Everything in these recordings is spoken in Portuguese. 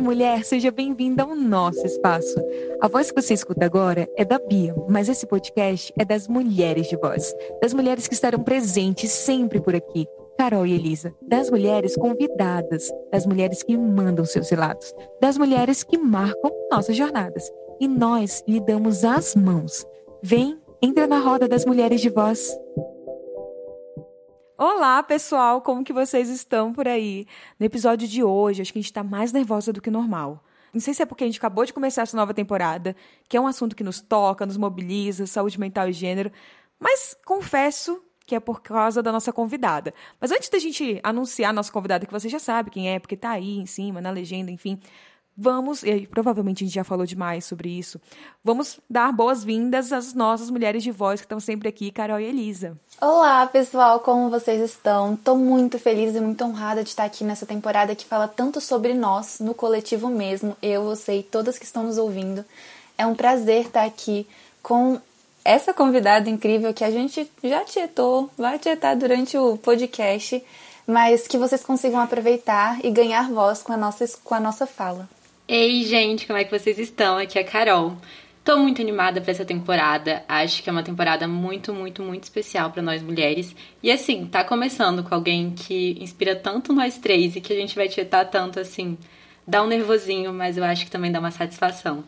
mulher? Seja bem-vinda ao nosso espaço. A voz que você escuta agora é da Bia, mas esse podcast é das mulheres de voz, das mulheres que estarão presentes sempre por aqui. Carol e Elisa, das mulheres convidadas, das mulheres que mandam seus relatos, das mulheres que marcam nossas jornadas. E nós lhe damos as mãos. Vem, entra na roda das mulheres de voz. Olá, pessoal, como que vocês estão por aí? No episódio de hoje, acho que a gente está mais nervosa do que normal. Não sei se é porque a gente acabou de começar essa nova temporada, que é um assunto que nos toca, nos mobiliza, saúde mental e gênero, mas confesso que é por causa da nossa convidada. Mas antes da gente anunciar a nossa convidada, que você já sabe quem é, porque está aí em cima, na legenda, enfim, vamos, e provavelmente a gente já falou demais sobre isso, vamos dar boas-vindas às nossas mulheres de voz que estão sempre aqui, Carol e Elisa. Olá, pessoal, como vocês estão? Estou muito feliz e muito honrada de estar aqui nessa temporada que fala tanto sobre nós, no coletivo mesmo, eu, você e todas que estão nos ouvindo. É um prazer estar aqui com essa convidada incrível que a gente já tietou, vai tietar durante o podcast, mas que vocês consigam aproveitar e ganhar voz com a nossa, com a nossa fala. Ei, gente, como é que vocês estão? Aqui é a Carol. Tô muito animada para essa temporada. Acho que é uma temporada muito, muito, muito especial para nós mulheres. E assim, tá começando com alguém que inspira tanto nós três e que a gente vai tietar tanto assim. Dá um nervosinho, mas eu acho que também dá uma satisfação.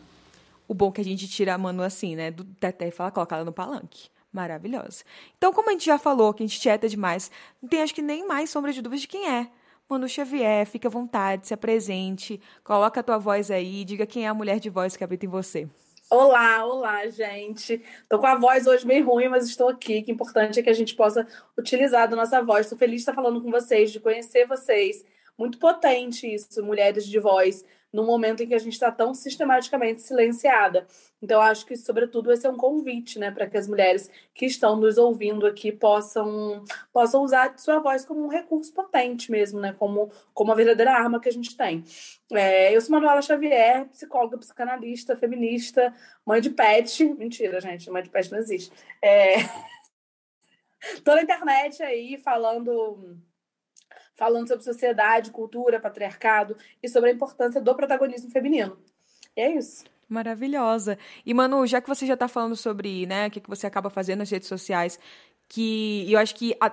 O bom é que a gente tira a Manu assim, né? Do teté e fala, coloca ela no palanque. Maravilhosa. Então, como a gente já falou que a gente tieta demais, não tem acho que nem mais sombra de dúvidas de quem é. Manu Xavier, fica à vontade, se apresente, coloca a tua voz aí, diga quem é a mulher de voz que habita em você. Olá, olá, gente. Tô com a voz hoje meio ruim, mas estou aqui. Que importante é que a gente possa utilizar da nossa voz. Estou feliz de estar falando com vocês, de conhecer vocês. Muito potente isso, mulheres de voz no momento em que a gente está tão sistematicamente silenciada. Então, acho que, sobretudo, esse é um convite né, para que as mulheres que estão nos ouvindo aqui possam, possam usar sua voz como um recurso potente mesmo, né, como, como a verdadeira arma que a gente tem. É, eu sou Manuela Xavier, psicóloga, psicanalista, feminista, mãe de pet. Mentira, gente, mãe de pet não existe. É... Tô na internet aí falando falando sobre sociedade, cultura, patriarcado e sobre a importância do protagonismo feminino. E é isso. Maravilhosa. E, Manu, já que você já está falando sobre né, o que, que você acaba fazendo nas redes sociais, que eu acho que a,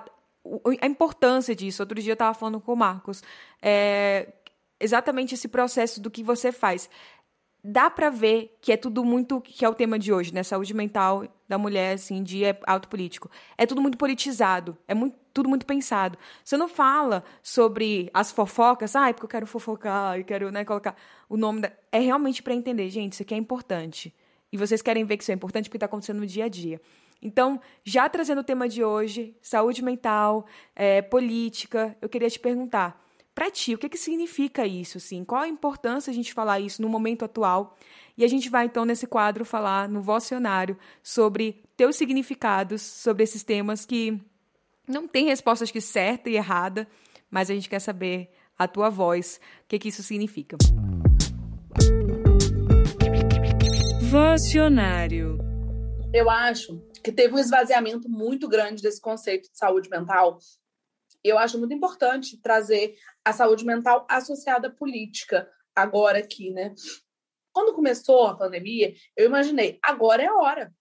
a importância disso, outro dia eu estava falando com o Marcos, é exatamente esse processo do que você faz dá para ver que é tudo muito que é o tema de hoje, né? Saúde mental da mulher, assim, dia alto político. É tudo muito politizado, é muito, tudo muito pensado. Você não fala sobre as fofocas, ah, é porque eu quero fofocar e quero, né, colocar o nome da... É realmente para entender, gente, isso aqui é importante. E vocês querem ver que isso é importante porque está acontecendo no dia a dia. Então, já trazendo o tema de hoje, saúde mental, é, política, eu queria te perguntar, para ti, o que, que significa isso? Assim? Qual a importância a gente falar isso no momento atual? E a gente vai, então, nesse quadro, falar no vocionário sobre teus significados, sobre esses temas que não tem resposta, acho que certa e errada, mas a gente quer saber a tua voz, o que, que isso significa. Vocionário. Eu acho que teve um esvaziamento muito grande desse conceito de saúde mental eu acho muito importante trazer a saúde mental associada à política agora aqui, né? Quando começou a pandemia, eu imaginei, agora é a hora.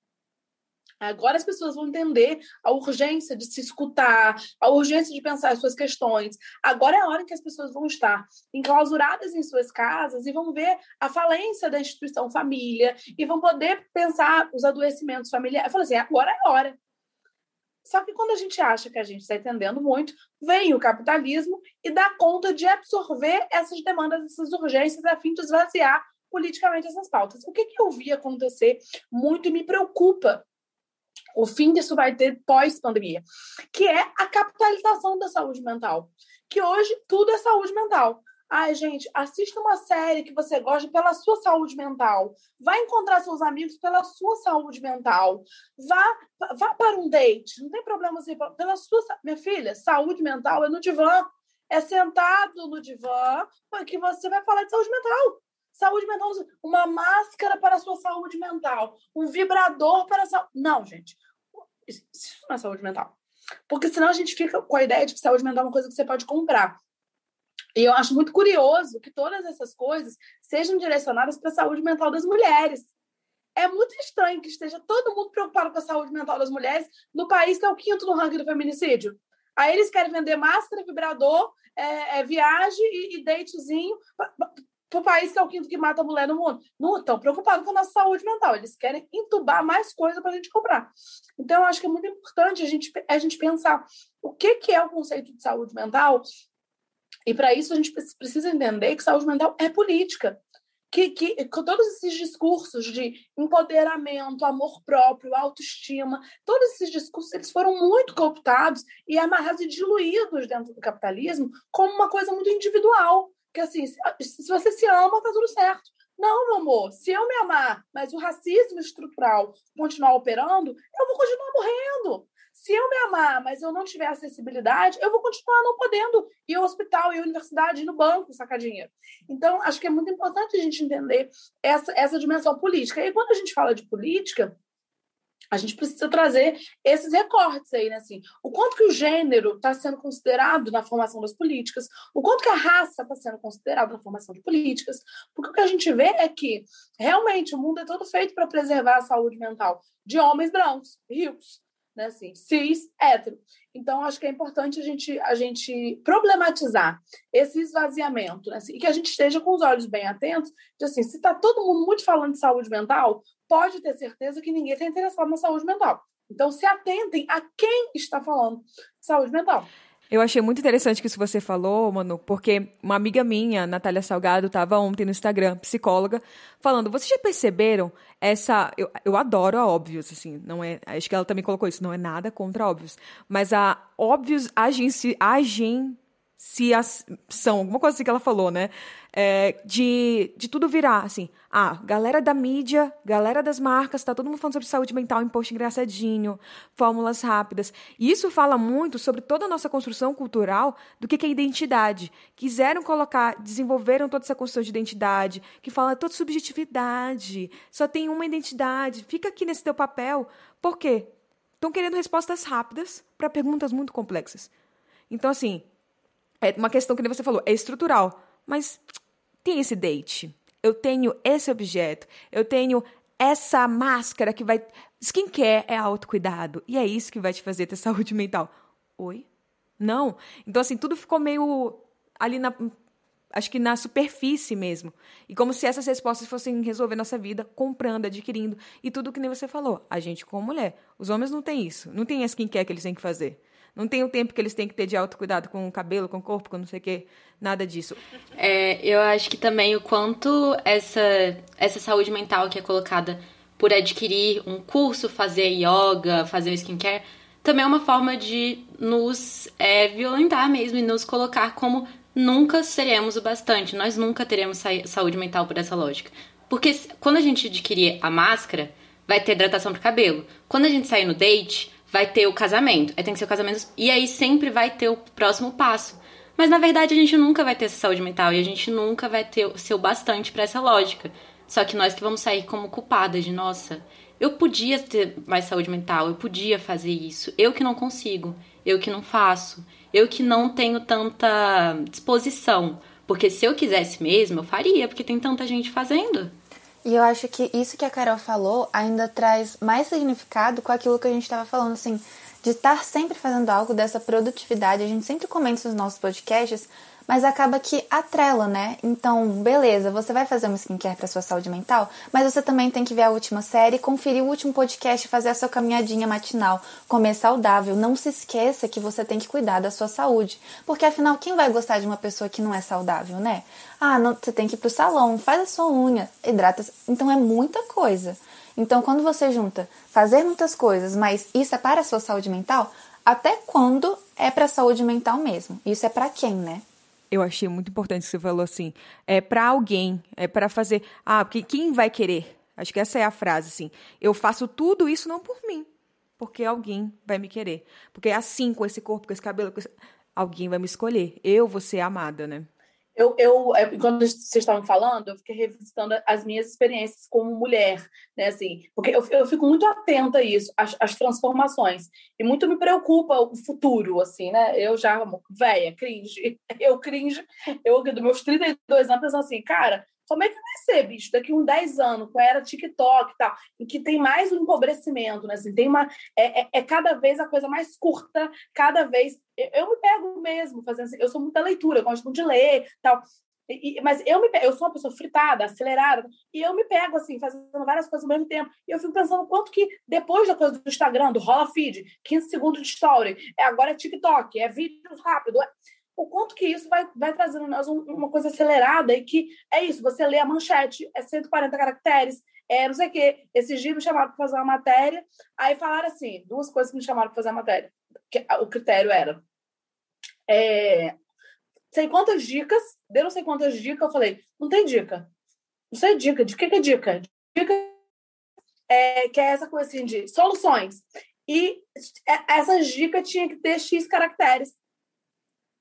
Agora as pessoas vão entender a urgência de se escutar, a urgência de pensar as suas questões. Agora é a hora que as pessoas vão estar enclausuradas em suas casas e vão ver a falência da instituição família e vão poder pensar os adoecimentos familiares. Eu falei assim, agora é a hora. Só que quando a gente acha que a gente está entendendo muito, vem o capitalismo e dá conta de absorver essas demandas, essas urgências, a fim de esvaziar politicamente essas pautas. O que, que eu vi acontecer muito e me preocupa o fim disso vai ter pós-pandemia, que é a capitalização da saúde mental. Que hoje tudo é saúde mental. Ai, gente, assista uma série que você gosta pela sua saúde mental. Vai encontrar seus amigos pela sua saúde mental. Vá, vá para um date. Não tem problema assim, pela sua. Minha filha, saúde mental é no divã. É sentado no divã que você vai falar de saúde mental. Saúde mental, uma máscara para a sua saúde mental, um vibrador para a saúde. Não, gente. Isso não é saúde mental. Porque senão a gente fica com a ideia de que saúde mental é uma coisa que você pode comprar. E eu acho muito curioso que todas essas coisas sejam direcionadas para a saúde mental das mulheres. É muito estranho que esteja todo mundo preocupado com a saúde mental das mulheres no país que é o quinto no ranking do feminicídio. Aí eles querem vender máscara, vibrador, é, é viagem e, e datezinho o país que é o quinto que mata a mulher no mundo. Não estão preocupados com a nossa saúde mental. Eles querem entubar mais coisa para a gente comprar. Então, eu acho que é muito importante a gente, a gente pensar o que, que é o conceito de saúde mental. E, para isso, a gente precisa entender que saúde mental é política. Que, que, com todos esses discursos de empoderamento, amor próprio, autoestima, todos esses discursos eles foram muito cooptados e amarrados e diluídos dentro do capitalismo como uma coisa muito individual que assim, se você se ama, tá tudo certo. Não, meu amor, se eu me amar, mas o racismo estrutural continuar operando, eu vou continuar morrendo. Se eu me amar, mas eu não tiver acessibilidade, eu vou continuar não podendo ir ao hospital, ir à universidade, ir no banco sacar dinheiro. Então, acho que é muito importante a gente entender essa, essa dimensão política. E quando a gente fala de política, a gente precisa trazer esses recortes aí, né? Assim, o quanto que o gênero está sendo considerado na formação das políticas, o quanto que a raça está sendo considerada na formação de políticas, porque o que a gente vê é que realmente o mundo é todo feito para preservar a saúde mental de homens brancos, ricos, né? Assim, cis, hétero. Então, acho que é importante a gente, a gente problematizar esse esvaziamento, né? Assim, e que a gente esteja com os olhos bem atentos, de assim, se está todo mundo muito falando de saúde mental, pode ter certeza que ninguém está interessado na saúde mental. Então, se atentem a quem está falando de saúde mental. Eu achei muito interessante que isso você falou, Manu, porque uma amiga minha, Natália Salgado, estava ontem no Instagram, psicóloga, falando: vocês já perceberam essa. Eu, eu adoro a óbvios, assim, não é. Acho que ela também colocou isso, não é nada contra óbvios. Mas a óbvios agenci, agen, se as, são, alguma coisa assim que ela falou, né? É, de, de tudo virar, assim. Ah, galera da mídia, galera das marcas, tá todo mundo falando sobre saúde mental em engraçadinho, fórmulas rápidas. E isso fala muito sobre toda a nossa construção cultural do que, que é identidade. Quiseram colocar, desenvolveram toda essa construção de identidade, que fala toda subjetividade, só tem uma identidade, fica aqui nesse teu papel. Por quê? Estão querendo respostas rápidas para perguntas muito complexas. Então, assim, é uma questão que você falou, é estrutural. Mas tem esse date. Eu tenho esse objeto. Eu tenho essa máscara que vai. Skincare é autocuidado. E é isso que vai te fazer ter saúde mental. Oi? Não. Então, assim, tudo ficou meio ali na. Acho que na superfície mesmo. E como se essas respostas fossem resolver nossa vida comprando, adquirindo. E tudo que nem você falou. A gente, como mulher. Os homens não têm isso. Não tem a skincare que eles têm que fazer. Não tem o tempo que eles têm que ter de autocuidado com o cabelo, com o corpo, com não sei o quê, nada disso. É, eu acho que também o quanto essa, essa saúde mental que é colocada por adquirir um curso, fazer yoga, fazer skincare, também é uma forma de nos é, violentar mesmo e nos colocar como nunca seremos o bastante, nós nunca teremos saúde mental por essa lógica. Porque quando a gente adquirir a máscara, vai ter hidratação pro cabelo. Quando a gente sair no date, vai ter o casamento. Aí tem que ser o casamento. E aí sempre vai ter o próximo passo. Mas na verdade a gente nunca vai ter essa saúde mental e a gente nunca vai ter ser o bastante para essa lógica. Só que nós que vamos sair como culpadas de, nossa, eu podia ter mais saúde mental, eu podia fazer isso. Eu que não consigo, eu que não faço, eu que não tenho tanta disposição. Porque se eu quisesse mesmo, eu faria, porque tem tanta gente fazendo. E eu acho que isso que a Carol falou ainda traz mais significado com aquilo que a gente estava falando, assim, de estar sempre fazendo algo dessa produtividade. A gente sempre comenta nos nossos podcasts mas acaba que atrela, né? Então, beleza, você vai fazer uma skincare para sua saúde mental, mas você também tem que ver a última série, conferir o último podcast, fazer a sua caminhadinha matinal, comer saudável. Não se esqueça que você tem que cuidar da sua saúde, porque afinal, quem vai gostar de uma pessoa que não é saudável, né? Ah, não, você tem que ir pro salão, faz a sua unha, hidrata. Então é muita coisa. Então, quando você junta fazer muitas coisas, mas isso é para a sua saúde mental, até quando é para a saúde mental mesmo? Isso é para quem, né? Eu achei muito importante que você falou assim, é para alguém, é para fazer, ah, porque quem vai querer? Acho que essa é a frase assim. Eu faço tudo isso não por mim, porque alguém vai me querer. Porque é assim com esse corpo, com esse cabelo, com esse... alguém vai me escolher. Eu vou ser amada, né? Eu, eu, é, quando vocês estavam falando, eu fiquei revisitando as minhas experiências como mulher, né, assim, porque eu, eu fico muito atenta a isso, às, às transformações, e muito me preocupa o futuro, assim, né, eu já, velha, cringe, eu cringe, eu, dos meus 32 anos, assim, cara, como é que vai ser, bicho, daqui uns 10 anos, com a era TikTok e tal, em que tem mais um empobrecimento, né? Assim, tem uma. É, é, é, cada vez a coisa mais curta, cada vez. Eu, eu me pego mesmo fazendo assim, eu sou muita leitura, eu gosto muito de ler tal. E, mas eu me eu sou uma pessoa fritada, acelerada, e eu me pego assim, fazendo várias coisas ao mesmo tempo. E eu fico pensando quanto que depois da coisa do Instagram, do rola feed, 15 segundos de story, é, agora é TikTok, é vídeo rápido. É o quanto que isso vai, vai trazendo nós uma coisa acelerada e que é isso, você lê a manchete, é 140 caracteres, é não sei o quê. Esses dias me chamaram para fazer uma matéria, aí falaram assim, duas coisas que me chamaram para fazer a matéria. Que, o critério era é, sei quantas dicas, deu não sei quantas dicas, eu falei, não tem dica. Não sei dica, de que, que é dica? Dica é, que é essa coisa assim de soluções. E é, essas dicas tinham que ter X caracteres.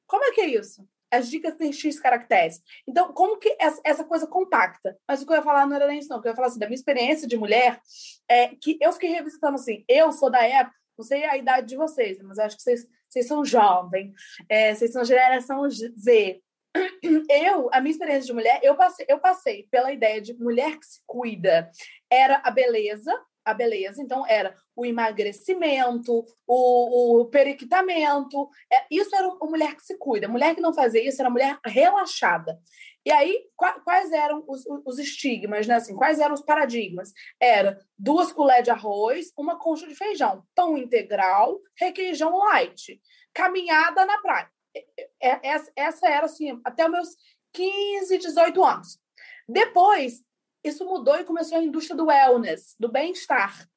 Como é que é isso? As dicas têm X caracteres. Então, como que essa coisa compacta? Mas o que eu ia falar não era nem isso, não. O que eu ia falar assim, da minha experiência de mulher, é que eu fiquei revisitando assim, eu sou da época, não sei a idade de vocês, mas acho que vocês, vocês são jovens, é, vocês são geração Z. Eu, a minha experiência de mulher, eu passei, eu passei pela ideia de mulher que se cuida. Era a beleza, a beleza. Então, era o emagrecimento, o, o periquitamento. É, isso era uma mulher que se cuida. Mulher que não fazia isso era mulher relaxada. E aí, quais eram os, os estigmas, né? Assim, quais eram os paradigmas? Era duas colheres de arroz, uma concha de feijão, pão integral, requeijão light, caminhada na praia. Essa era, assim, até os meus 15, 18 anos. Depois, isso mudou e começou a indústria do wellness, do bem-estar.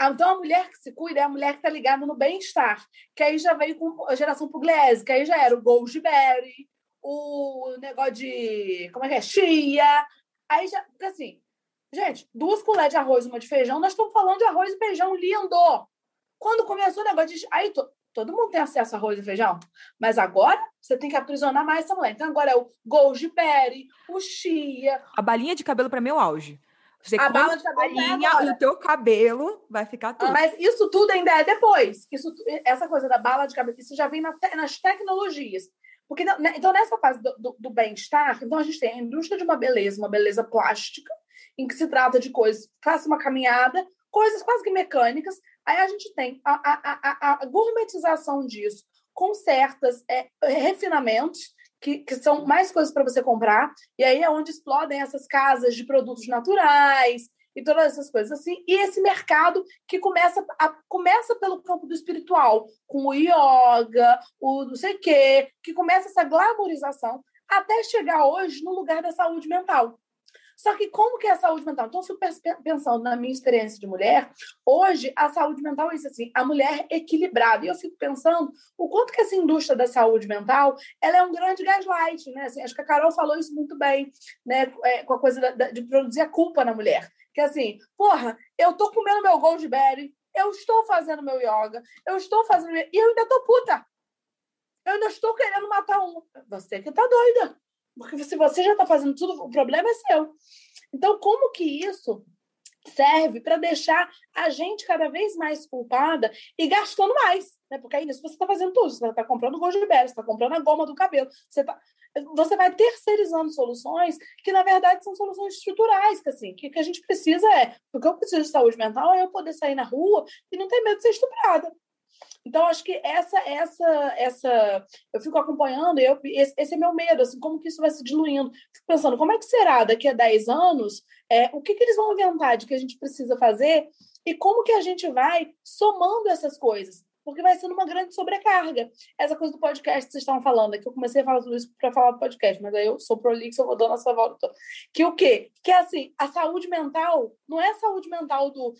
Então, a mulher que se cuida é a mulher que está ligada no bem-estar, que aí já veio com a geração pugliese, que aí já era o Goldberry, o negócio de. Como é que é? Chia. Aí já. Assim, gente, duas colheres de arroz uma de feijão, nós estamos falando de arroz e feijão lindo. Quando começou o negócio de. Aí todo mundo tem acesso a arroz e feijão. Mas agora você tem que aprisionar mais essa mulher. Então agora é o goji o chia. A balinha de cabelo para meu auge. Você a bala de cabelo é balinha, o teu cabelo vai ficar tudo. Mas isso tudo ainda é depois. Isso, essa coisa da bala de cabelo, isso já vem na te, nas tecnologias. Porque, né, então, nessa fase do, do, do bem-estar, então a gente tem a indústria de uma beleza, uma beleza plástica, em que se trata de coisas, faça uma caminhada, coisas quase que mecânicas. Aí a gente tem a, a, a, a gourmetização disso, com certos é, refinamentos, que, que, são mais coisas para você comprar, e aí é onde explodem essas casas de produtos naturais, e todas essas coisas assim. E esse mercado que começa, a, começa pelo campo do espiritual, com o yoga, o não sei o quê, que começa essa glamorização até chegar hoje no lugar da saúde mental. Só que como que é a saúde mental? Então, eu fico pensando na minha experiência de mulher, hoje a saúde mental é isso assim, a mulher equilibrada. E eu fico pensando o quanto que essa indústria da saúde mental, ela é um grande gaslight, né? Assim, acho que a Carol falou isso muito bem, né? É, com a coisa da, de produzir a culpa na mulher. Que assim, porra, eu tô comendo meu Goldberry, eu estou fazendo meu yoga, eu estou fazendo. E eu ainda tô puta. Eu ainda estou querendo matar um. Você que tá doida. Porque se você já está fazendo tudo, o problema é seu. Então, como que isso serve para deixar a gente cada vez mais culpada e gastando mais? Né? Porque aí nisso você está fazendo tudo. Você está comprando gosto de você está comprando a goma do cabelo, você tá você vai terceirizando soluções que, na verdade, são soluções estruturais, que assim, que, que a gente precisa é, porque eu preciso de saúde mental, é eu poder sair na rua e não ter medo de ser estuprada. Então, acho que essa, essa, essa, eu fico acompanhando, eu, esse, esse, é meu medo, assim, como que isso vai se diluindo. Fico pensando, como é que será daqui a 10 anos, é, o que, que eles vão inventar de que a gente precisa fazer e como que a gente vai somando essas coisas porque vai sendo uma grande sobrecarga. Essa coisa do podcast que vocês estavam falando, é que eu comecei a falar tudo isso para falar do podcast, mas aí eu sou prolixo, eu vou dando essa volta. Que o quê? Que é assim, a saúde mental não é a saúde mental do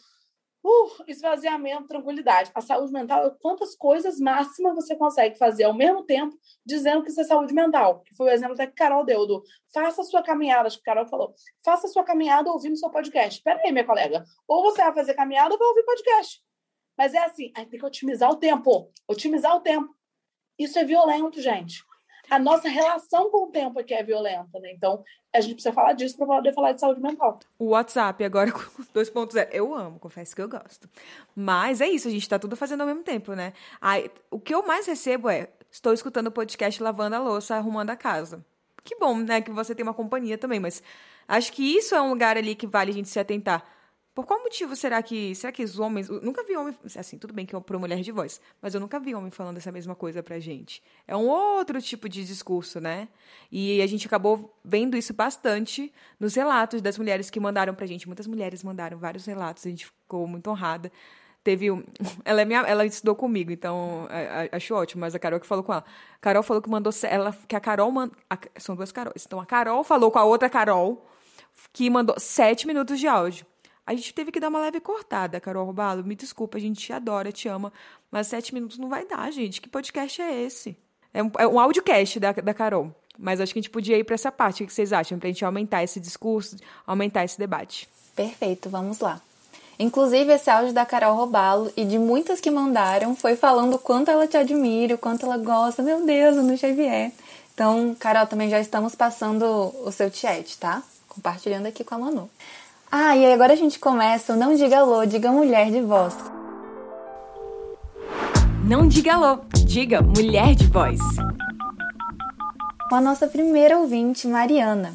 uh, esvaziamento, tranquilidade. A saúde mental é quantas coisas máximas você consegue fazer ao mesmo tempo, dizendo que isso é saúde mental. Que foi o exemplo até que Carol deu, do faça a sua caminhada, acho que Carol falou, faça a sua caminhada ouvindo seu podcast. Espera aí, minha colega. Ou você vai fazer caminhada ou vai ouvir podcast. Mas é assim, aí tem que otimizar o tempo. Otimizar o tempo. Isso é violento, gente. A nossa relação com o tempo é que é violenta, né? Então, a gente precisa falar disso para poder falar de saúde mental. O WhatsApp agora com 2.0. Eu amo, confesso que eu gosto. Mas é isso, a gente tá tudo fazendo ao mesmo tempo, né? Aí, o que eu mais recebo é: estou escutando o podcast lavando a louça, arrumando a casa. Que bom, né? Que você tem uma companhia também, mas acho que isso é um lugar ali que vale a gente se atentar. Por qual motivo será que. Será que os homens. Eu nunca vi homem. Assim, tudo bem que é para mulher de voz, mas eu nunca vi homem falando essa mesma coisa pra gente. É um outro tipo de discurso, né? E a gente acabou vendo isso bastante nos relatos das mulheres que mandaram pra gente. Muitas mulheres mandaram vários relatos, a gente ficou muito honrada. Teve. Um, ela, é minha, ela estudou comigo, então acho ótimo, mas a Carol que falou com ela. A Carol falou que mandou. Ela, que a Carol. Man, a, são duas Caróis. Então a Carol falou com a outra Carol que mandou sete minutos de áudio. A gente teve que dar uma leve cortada, Carol Robalo. Me desculpa, a gente te adora, te ama. Mas sete minutos não vai dar, gente. Que podcast é esse? É um, é um audiocast da, da Carol. Mas acho que a gente podia ir para essa parte. O que vocês acham? Para a gente aumentar esse discurso, aumentar esse debate. Perfeito, vamos lá. Inclusive, esse áudio da Carol Robalo e de muitas que mandaram foi falando o quanto ela te admira, o quanto ela gosta. Meu Deus, no Xavier. Então, Carol, também já estamos passando o seu chat, tá? Compartilhando aqui com a Manu. Ah, e agora a gente começa o Não Diga Alô, Diga Mulher de Voz. Não diga alô, diga mulher de voz. Com a nossa primeira ouvinte, Mariana.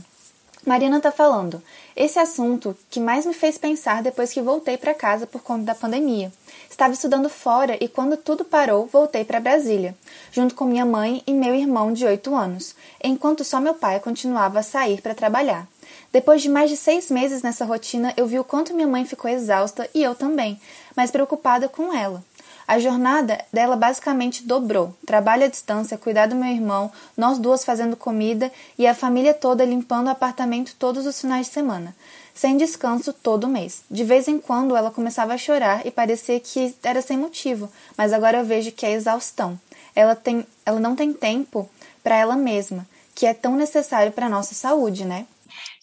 Mariana tá falando: esse assunto que mais me fez pensar depois que voltei para casa por conta da pandemia. Estava estudando fora e quando tudo parou, voltei para Brasília, junto com minha mãe e meu irmão de 8 anos, enquanto só meu pai continuava a sair para trabalhar. Depois de mais de seis meses nessa rotina, eu vi o quanto minha mãe ficou exausta e eu também, mas preocupada com ela. A jornada dela basicamente dobrou. Trabalho à distância, cuidar do meu irmão, nós duas fazendo comida e a família toda limpando o apartamento todos os finais de semana, sem descanso todo mês. De vez em quando ela começava a chorar e parecia que era sem motivo, mas agora eu vejo que é exaustão. Ela, tem, ela não tem tempo para ela mesma, que é tão necessário para nossa saúde, né?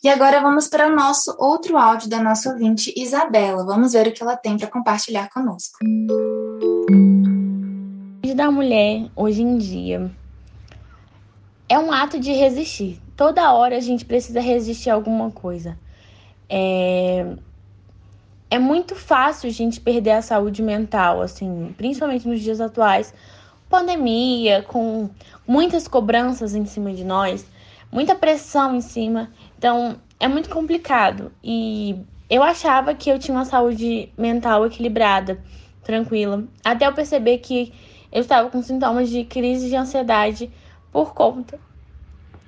E agora vamos para o nosso outro áudio da nossa ouvinte Isabela. Vamos ver o que ela tem para compartilhar conosco. Da mulher hoje em dia é um ato de resistir. Toda hora a gente precisa resistir a alguma coisa. É, é muito fácil a gente perder a saúde mental, assim, principalmente nos dias atuais, pandemia, com muitas cobranças em cima de nós, muita pressão em cima. Então, é muito complicado. E eu achava que eu tinha uma saúde mental equilibrada, tranquila, até eu perceber que eu estava com sintomas de crise de ansiedade por conta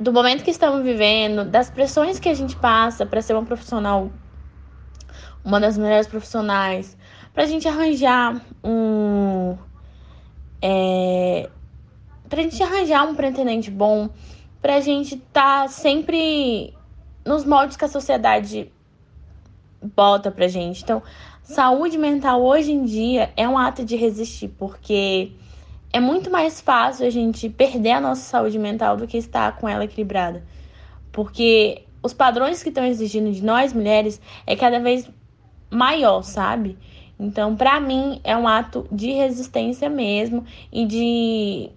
do momento que estamos vivendo, das pressões que a gente passa para ser uma profissional, uma das melhores profissionais, para a gente arranjar um. É, para a gente arranjar um pretendente bom, para a gente estar tá sempre nos moldes que a sociedade bota pra gente. Então, saúde mental hoje em dia é um ato de resistir, porque é muito mais fácil a gente perder a nossa saúde mental do que estar com ela equilibrada. Porque os padrões que estão exigindo de nós mulheres é cada vez maior, sabe? Então, para mim, é um ato de resistência mesmo e de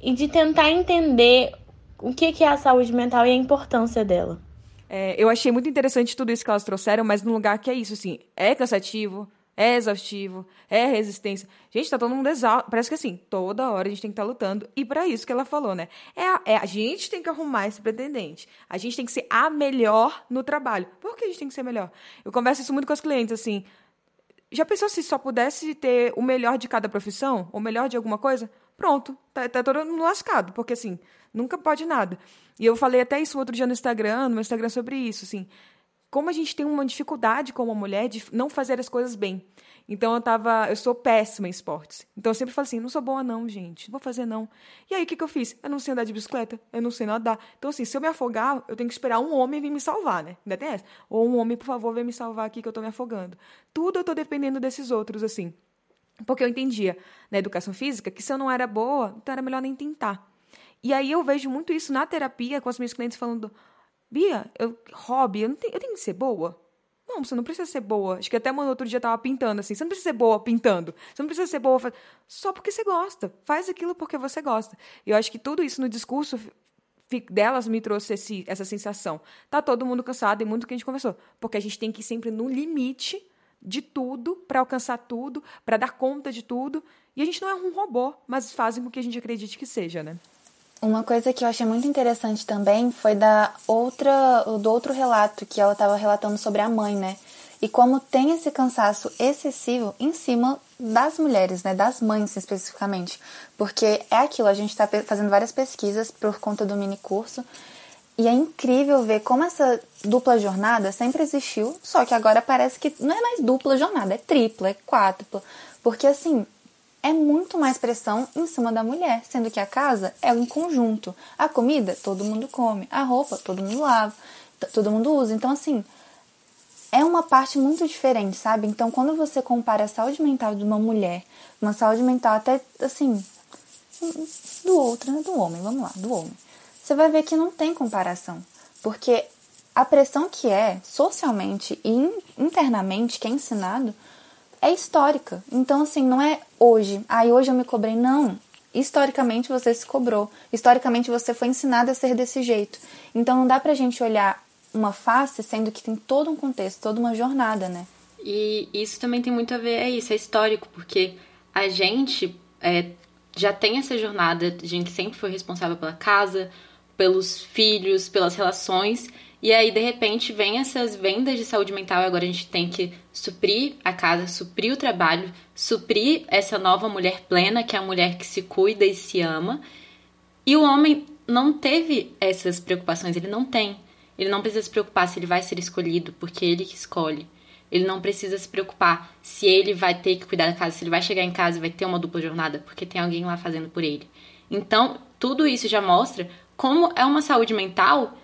e de tentar entender o que é a saúde mental e a importância dela. É, eu achei muito interessante tudo isso que elas trouxeram, mas num lugar que é isso, assim, é cansativo, é exaustivo, é resistência. Gente, tá todo mundo exausto. Parece que assim, toda hora a gente tem que estar tá lutando. E para isso que ela falou, né? É a, é a, gente tem que arrumar esse pretendente. A gente tem que ser a melhor no trabalho. Por que a gente tem que ser melhor? Eu converso isso muito com os clientes, assim. Já pensou se só pudesse ter o melhor de cada profissão? O melhor de alguma coisa? Pronto, tá, tá todo mundo lascado. Porque assim, Nunca pode nada. E eu falei até isso outro dia no Instagram, no meu Instagram sobre isso, assim. Como a gente tem uma dificuldade como mulher de não fazer as coisas bem. Então eu tava, eu sou péssima em esportes. Então eu sempre falo assim, não sou boa não, gente, não vou fazer não. E aí o que, que eu fiz? Eu não sei andar de bicicleta, eu não sei nadar. Então assim, se eu me afogar, eu tenho que esperar um homem vir me salvar, né? Ainda tem essa? Ou um homem, por favor, vem me salvar aqui que eu tô me afogando. Tudo eu tô dependendo desses outros, assim. Porque eu entendia na educação física que se eu não era boa, então era melhor nem tentar. E aí eu vejo muito isso na terapia com as minhas clientes falando: Bia, eu, hobby, eu, tenho, eu tenho que ser boa. Não, você não precisa ser boa. Acho que até mano outro dia tava pintando assim. Você não precisa ser boa pintando. Você não precisa ser boa só porque você gosta. Faz aquilo porque você gosta. E eu acho que tudo isso no discurso delas me trouxe esse, essa sensação. Tá todo mundo cansado e muito que a gente conversou. Porque a gente tem que ir sempre no limite de tudo para alcançar tudo, para dar conta de tudo. E a gente não é um robô, mas fazem com que a gente acredite que seja, né? Uma coisa que eu achei muito interessante também foi da outra, do outro relato que ela estava relatando sobre a mãe, né? E como tem esse cansaço excessivo em cima das mulheres, né? Das mães especificamente. Porque é aquilo, a gente está fazendo várias pesquisas por conta do mini curso. E é incrível ver como essa dupla jornada sempre existiu, só que agora parece que não é mais dupla jornada, é tripla, é quádrupla. Porque assim, é muito mais pressão em cima da mulher, sendo que a casa é um conjunto. A comida, todo mundo come. A roupa, todo mundo lava. Todo mundo usa. Então, assim, é uma parte muito diferente, sabe? Então, quando você compara a saúde mental de uma mulher, uma saúde mental até, assim, do outro, né? Do homem, vamos lá, do homem. Você vai ver que não tem comparação. Porque a pressão que é, socialmente e internamente, que é ensinado, é histórica. Então, assim, não é hoje. Aí hoje eu me cobrei. Não. Historicamente você se cobrou. Historicamente você foi ensinado a ser desse jeito. Então não dá pra gente olhar uma face sendo que tem todo um contexto, toda uma jornada, né? E isso também tem muito a ver, é isso, é histórico, porque a gente é, já tem essa jornada, a gente sempre foi responsável pela casa, pelos filhos, pelas relações, e aí, de repente, vem essas vendas de saúde mental e agora a gente tem que suprir a casa, suprir o trabalho, suprir essa nova mulher plena, que é a mulher que se cuida e se ama. E o homem não teve essas preocupações, ele não tem. Ele não precisa se preocupar se ele vai ser escolhido, porque é ele que escolhe. Ele não precisa se preocupar se ele vai ter que cuidar da casa, se ele vai chegar em casa e vai ter uma dupla jornada, porque tem alguém lá fazendo por ele. Então, tudo isso já mostra como é uma saúde mental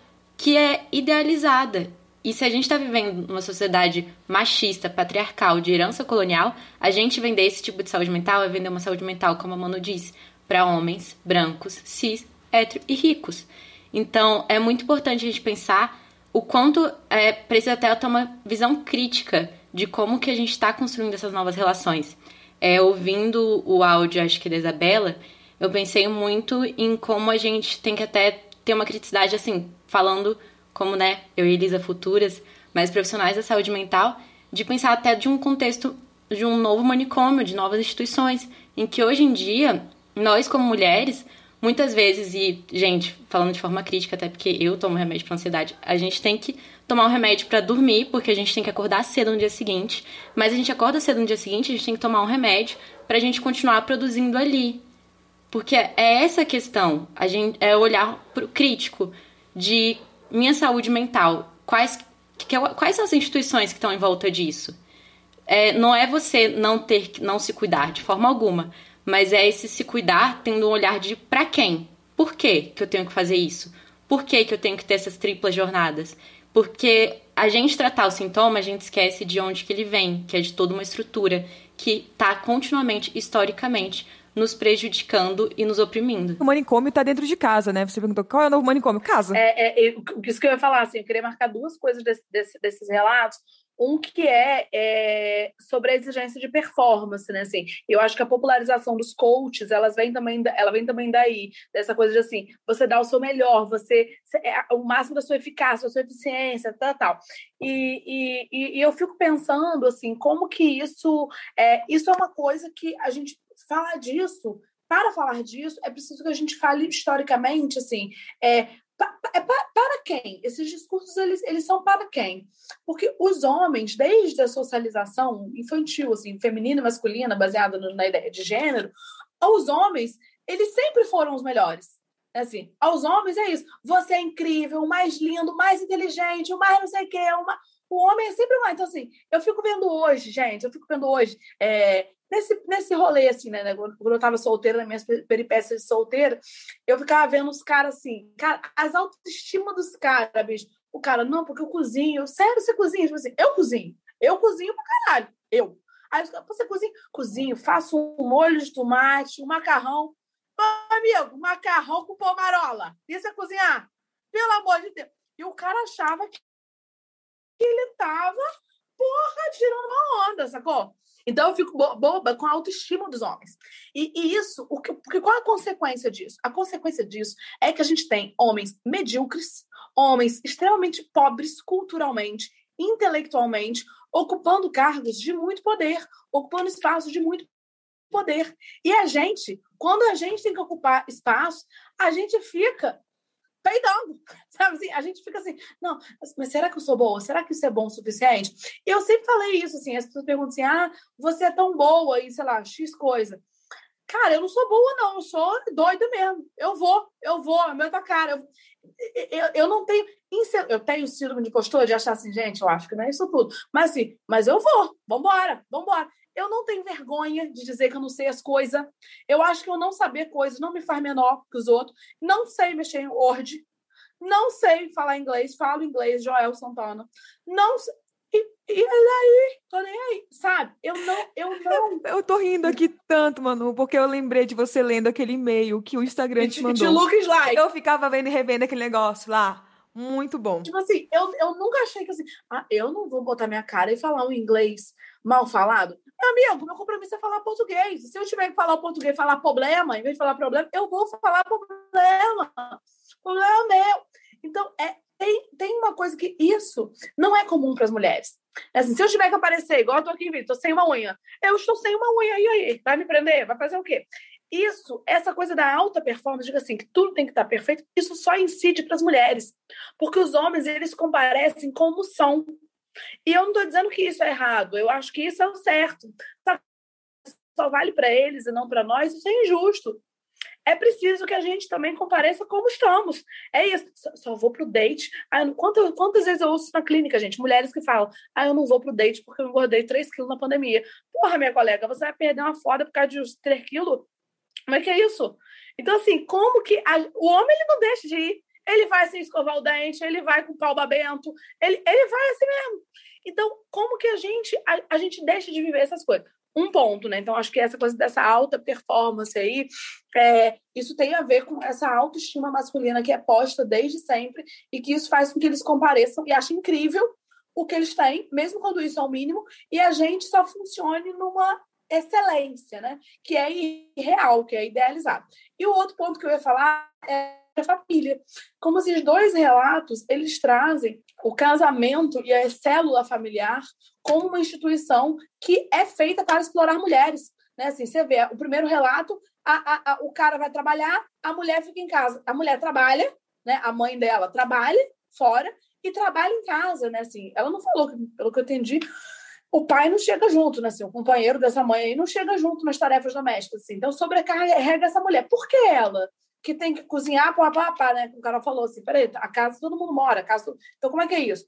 que é idealizada. E se a gente está vivendo numa sociedade machista, patriarcal, de herança colonial, a gente vender esse tipo de saúde mental é vender uma saúde mental, como a Manu diz, para homens brancos, cis, hétero e ricos. Então, é muito importante a gente pensar o quanto é, precisa até ter uma visão crítica de como que a gente está construindo essas novas relações. É, ouvindo o áudio, acho que da Isabela, eu pensei muito em como a gente tem que até ter uma criticidade, assim, falando como, né, eu e Elisa futuras, mas profissionais da saúde mental, de pensar até de um contexto de um novo manicômio, de novas instituições, em que hoje em dia, nós como mulheres, muitas vezes, e, gente, falando de forma crítica, até porque eu tomo remédio para ansiedade, a gente tem que tomar um remédio para dormir, porque a gente tem que acordar cedo no dia seguinte, mas a gente acorda cedo no dia seguinte, a gente tem que tomar um remédio para a gente continuar produzindo ali, porque é essa a questão, a gente, é olhar pro crítico de minha saúde mental. Quais, que, quais são as instituições que estão em volta disso? É, não é você não ter não se cuidar de forma alguma, mas é esse se cuidar tendo um olhar de para quem? Por que, que eu tenho que fazer isso? Por que, que eu tenho que ter essas triplas jornadas? Porque a gente tratar o sintoma, a gente esquece de onde que ele vem, que é de toda uma estrutura que está continuamente, historicamente, nos prejudicando e nos oprimindo. O manicômio está dentro de casa, né? Você perguntou qual é o novo manicômio? Casa. É, é, é, isso que eu ia falar, assim, eu queria marcar duas coisas desse, desse, desses relatos. Um que é, é, sobre a exigência de performance, né? Assim, eu acho que a popularização dos coaches, elas vem também, ela vem também daí, dessa coisa de assim, você dá o seu melhor, você é o máximo da sua eficácia, da sua eficiência, tal, tal. E, e, e eu fico pensando assim, como que isso é, isso é uma coisa que a gente falar disso, para falar disso, é preciso que a gente fale historicamente, assim, é, é para quem? Esses discursos, eles, eles são para quem? Porque os homens, desde a socialização infantil, assim, feminina e masculina, baseada na ideia de gênero, os homens, eles sempre foram os melhores. Assim, aos homens é isso. Você é incrível, o mais lindo, o mais inteligente, o mais não sei o quê. Uma... O homem é sempre mais. Então, assim, eu fico vendo hoje, gente, eu fico vendo hoje é, nesse, nesse rolê, assim, né? Quando eu tava solteira, nas minhas peripécias de solteira, eu ficava vendo os caras assim, cara, as autoestima dos caras, bicho. O cara, não, porque eu cozinho. Sério, você cozinha? Tipo assim, eu cozinho. Eu cozinho pra caralho. Eu. Aí você cozinha? Cozinho, faço um molho de tomate, um macarrão. Ô, amigo, macarrão com pomarola. Isso é cozinhar? Pelo amor de Deus. E o cara achava que ele tava porra, tirando uma onda, sacou? Então eu fico boba com a autoestima dos homens. E, e isso, o que, porque qual a consequência disso? A consequência disso é que a gente tem homens medíocres, homens extremamente pobres culturalmente, intelectualmente, ocupando cargos de muito poder, ocupando espaços de muito poder. E a gente, quando a gente tem que ocupar espaço, a gente fica peidando, sabe assim? A gente fica assim, não, mas será que eu sou boa? Será que isso é bom o suficiente? Eu sempre falei isso, assim, as pessoas perguntam assim, ah, você é tão boa e, sei lá, X coisa. Cara, eu não sou boa, não, eu sou doida mesmo. Eu vou, eu vou, é meu da cara. Eu, eu, eu não tenho. Eu tenho síndrome de postura de achar assim, gente, eu acho que não é isso tudo. Mas assim, mas eu vou, vambora, vambora. Eu não tenho vergonha de dizer que eu não sei as coisas. Eu acho que eu não saber coisas não me faz menor que os outros. Não sei mexer em Word. Não sei falar inglês. Falo inglês, Joel Santana. Não sei. E, e aí, tô nem aí, sabe? Eu não, eu não. Eu tô rindo aqui tanto, Manu, porque eu lembrei de você lendo aquele e-mail que o Instagram te mandou. De Lucas Like. Eu ficava vendo e revendo aquele negócio lá. Muito bom. Tipo assim, eu, eu nunca achei que assim, ah, eu não vou botar minha cara e falar um inglês mal falado. Amigo, meu compromisso é falar português. Se eu tiver que falar português, falar problema, em vez de falar problema, eu vou falar problema. Problema meu. Então, é, tem, tem uma coisa que isso não é comum para as mulheres. É assim, se eu tiver que aparecer, igual eu tô aqui, estou sem uma unha. Eu estou sem uma unha, e aí? Vai me prender? Vai fazer o quê? Isso, essa coisa da alta performance, diga assim, que tudo tem que estar perfeito, isso só incide para as mulheres. Porque os homens, eles comparecem como são. E eu não estou dizendo que isso é errado, eu acho que isso é o certo. Só vale para eles e não para nós, isso é injusto. É preciso que a gente também compareça como estamos. É isso. Só, só vou pro date. Ah, quantas, quantas vezes eu ouço na clínica, gente? Mulheres que falam: ah, eu não vou pro date porque eu engordei 3 quilos na pandemia. Porra, minha colega, você vai perder uma foda por causa de 3 quilos? Como é que é isso? Então, assim, como que. A, o homem ele não deixa de ir ele vai sem escovar o dente, ele vai com o pau babento, ele, ele vai assim mesmo. Então, como que a gente, a, a gente deixa de viver essas coisas? Um ponto, né? Então, acho que essa coisa dessa alta performance aí, é, isso tem a ver com essa autoestima masculina que é posta desde sempre e que isso faz com que eles compareçam e achem incrível o que eles têm, mesmo quando isso é o mínimo, e a gente só funcione numa excelência, né? Que é irreal, que é idealizado. E o outro ponto que eu ia falar é família. Como esses dois relatos, eles trazem o casamento e a célula familiar como uma instituição que é feita para explorar mulheres. Né? Assim, você vê, o primeiro relato, a, a, a, o cara vai trabalhar, a mulher fica em casa. A mulher trabalha, né? a mãe dela trabalha fora e trabalha em casa. Né? Assim, ela não falou, pelo que eu entendi, o pai não chega junto, né? Assim, o companheiro dessa mãe aí não chega junto nas tarefas domésticas. Assim. Então, sobrecarrega essa mulher. Por que ela? Que tem que cozinhar, pá, pá, pá, né? O cara falou assim, peraí, a casa todo mundo mora, a casa... Então, como é que é isso?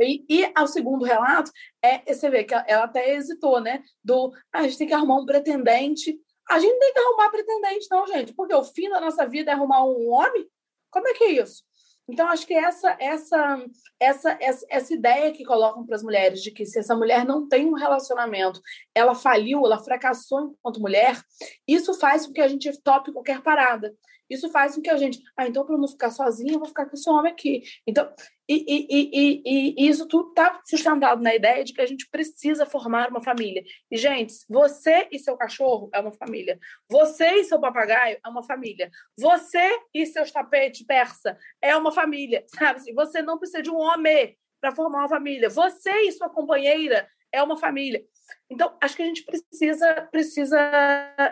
E, e ao segundo relato, é, você vê que ela até hesitou, né? Do, ah, a gente tem que arrumar um pretendente. A gente não tem que arrumar pretendente, não, gente, porque o fim da nossa vida é arrumar um homem? Como é que é isso? Então, acho que essa, essa, essa, essa, essa ideia que colocam para as mulheres de que se essa mulher não tem um relacionamento, ela faliu, ela fracassou enquanto mulher, isso faz com que a gente tope qualquer parada. Isso faz com que a gente, ah, então para eu não ficar sozinha, eu vou ficar com esse homem aqui. Então, e, e, e, e, isso tudo está sustentado na ideia de que a gente precisa formar uma família. E, gente, você e seu cachorro é uma família. Você e seu papagaio é uma família. Você e seus tapetes persa é uma família, sabe? Você não precisa de um homem para formar uma família. Você e sua companheira é uma família. Então, acho que a gente precisa, precisa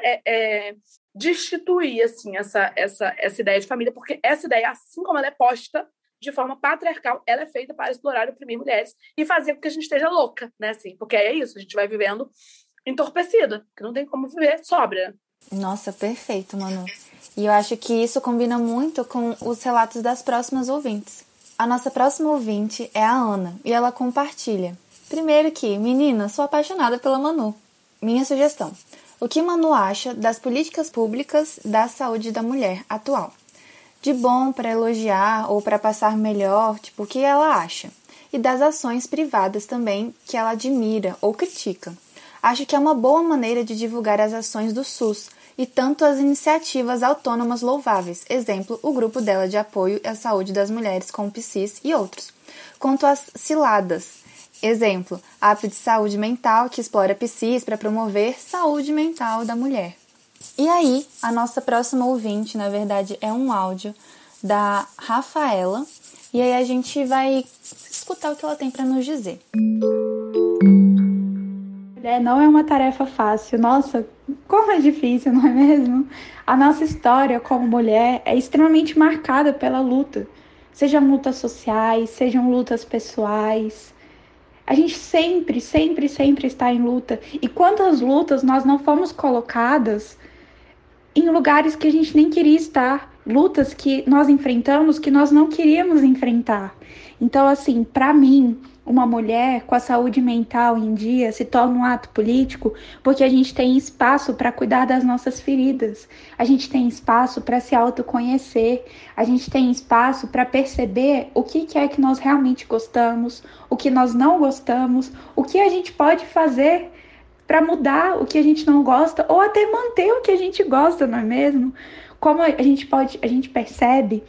é, é, destituir assim, essa, essa, essa ideia de família, porque essa ideia, assim como ela é posta de forma patriarcal, ela é feita para explorar e oprimir mulheres e fazer com que a gente esteja louca, né? Assim, porque é isso, a gente vai vivendo entorpecida, que não tem como viver sóbria. Nossa, perfeito, Manu. E eu acho que isso combina muito com os relatos das próximas ouvintes. A nossa próxima ouvinte é a Ana e ela compartilha. Primeiro que, menina, sou apaixonada pela Manu. Minha sugestão: o que Manu acha das políticas públicas da saúde da mulher atual? de bom para elogiar ou para passar melhor, tipo, o que ela acha. E das ações privadas também que ela admira ou critica. Acho que é uma boa maneira de divulgar as ações do SUS e tanto as iniciativas autônomas louváveis, exemplo, o grupo dela de apoio à saúde das mulheres com PSIS e outros, quanto as ciladas Exemplo, app de saúde mental que explora psis para promover saúde mental da mulher. E aí, a nossa próxima ouvinte, na verdade, é um áudio da Rafaela, e aí a gente vai escutar o que ela tem para nos dizer. É, não é uma tarefa fácil. Nossa, como é difícil, não é mesmo? A nossa história como mulher é extremamente marcada pela luta. Sejam lutas sociais, sejam lutas pessoais. A gente sempre, sempre, sempre está em luta. E quantas lutas nós não fomos colocadas em lugares que a gente nem queria estar, lutas que nós enfrentamos que nós não queríamos enfrentar. Então, assim, para mim, uma mulher com a saúde mental em dia se torna um ato político porque a gente tem espaço para cuidar das nossas feridas, a gente tem espaço para se autoconhecer, a gente tem espaço para perceber o que é que nós realmente gostamos, o que nós não gostamos, o que a gente pode fazer para mudar o que a gente não gosta ou até manter o que a gente gosta, não é mesmo? Como a gente pode, a gente percebe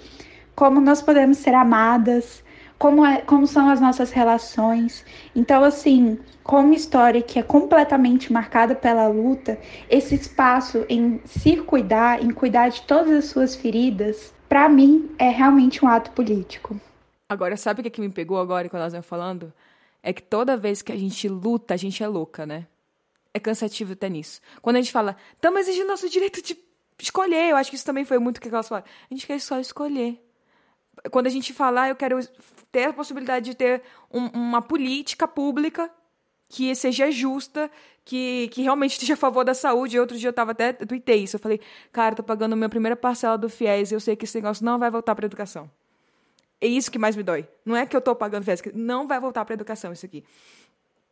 como nós podemos ser amadas, como, é, como são as nossas relações. Então, assim, com uma história que é completamente marcada pela luta, esse espaço em se cuidar, em cuidar de todas as suas feridas, para mim é realmente um ato político. Agora, sabe o que, que me pegou agora quando nós estamos falando? É que toda vez que a gente luta, a gente é louca, né? É cansativo até nisso. Quando a gente fala, estamos exigindo nosso direito de escolher, eu acho que isso também foi muito o que elas falaram. A gente quer só escolher. Quando a gente falar, eu quero ter a possibilidade de ter um, uma política pública que seja justa, que, que realmente esteja a favor da saúde. E outro dia eu tava até, tuitei isso, eu falei, cara, tô pagando minha primeira parcela do FIES e eu sei que esse negócio não vai voltar para educação. É isso que mais me dói. Não é que eu tô pagando FIES, não vai voltar para educação isso aqui.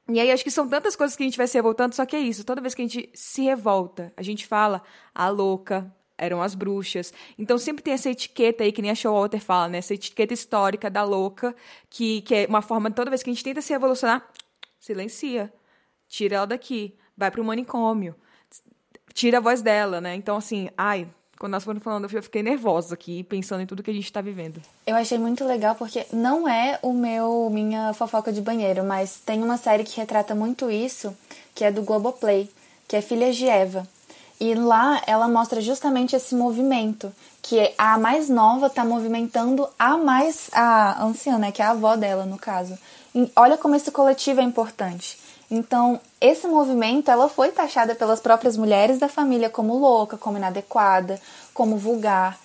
E aí acho que são tantas coisas que a gente vai se revoltando, só que é isso. Toda vez que a gente se revolta, a gente fala a louca, eram as bruxas. Então sempre tem essa etiqueta aí, que nem a Showalter fala, né? Essa etiqueta histórica da louca, que, que é uma forma, toda vez que a gente tenta se revolucionar, silencia. Tira ela daqui. Vai pro manicômio. Tira a voz dela, né? Então, assim, ai, quando nós fomos falando, eu fiquei nervosa aqui, pensando em tudo que a gente está vivendo. Eu achei muito legal porque não é o meu minha fofoca de banheiro, mas tem uma série que retrata muito isso, que é do Globoplay, que é Filhas de Eva. E lá ela mostra justamente esse movimento, que a mais nova está movimentando a mais a anciã, né, que é a avó dela no caso. E olha como esse coletivo é importante. Então, esse movimento, ela foi taxada pelas próprias mulheres da família como louca, como inadequada, como vulgar.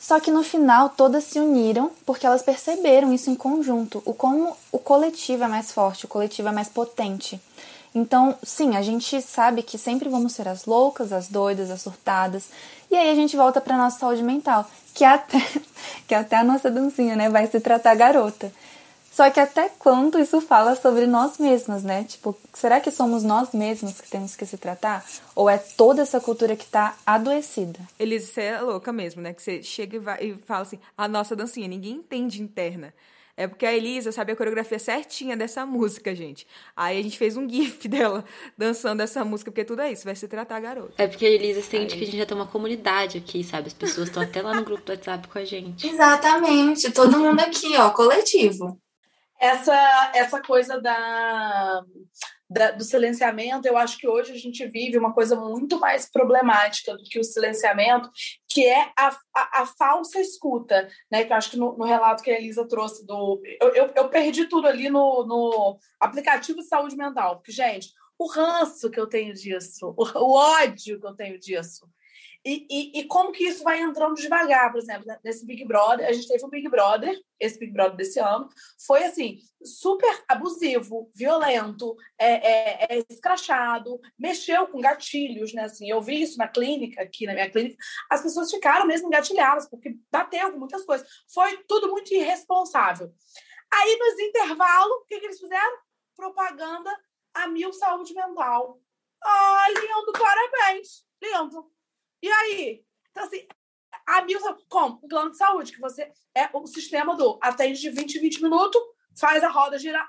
Só que no final todas se uniram porque elas perceberam isso em conjunto, o como o coletivo é mais forte, o coletivo é mais potente. Então, sim, a gente sabe que sempre vamos ser as loucas, as doidas, as surtadas. E aí a gente volta para nossa saúde mental, que até que até a nossa dancinha, né, vai se tratar garota. Só que até quanto isso fala sobre nós mesmas, né? Tipo, será que somos nós mesmos que temos que se tratar? Ou é toda essa cultura que tá adoecida? Elisa, você é louca mesmo, né? Que você chega e, vai, e fala assim, a nossa dancinha, ninguém entende interna. É porque a Elisa sabe a coreografia certinha dessa música, gente. Aí a gente fez um gif dela dançando essa música, porque tudo é isso, vai se tratar garota. É porque a Elisa sente Aí. que a gente já tem uma comunidade aqui, sabe? As pessoas estão até lá no grupo do WhatsApp com a gente. Exatamente, todo mundo aqui, ó, coletivo essa, essa coisa da, da, do silenciamento, eu acho que hoje a gente vive uma coisa muito mais problemática do que o silenciamento, que é a, a, a falsa escuta, né? Que eu acho que no, no, relato que a Elisa trouxe do. Eu, eu, eu perdi tudo ali no, no aplicativo de saúde mental, porque, gente, o ranço que eu tenho disso, o, o ódio que eu tenho disso. E, e, e, como que isso vai entrando devagar, por exemplo, né, nesse Big Brother, a gente teve um Big Brother, esse Big Brother desse ano, foi assim, super abusivo, violento, é, é, é escrachado, mexeu com gatilhos, né? Assim, eu vi isso na clínica, aqui na minha clínica, as pessoas ficaram mesmo engatilhadas, porque bateu com muitas coisas. Foi tudo muito irresponsável. Aí, nos intervalos, o que, que eles fizeram? Propaganda a mil saúde mental. Ah, lindo, parabéns, lindo e aí? Então, assim, a Milsa, como? Um plano de saúde, que você é o sistema do atende de 20 em 20 minutos, faz a roda girar.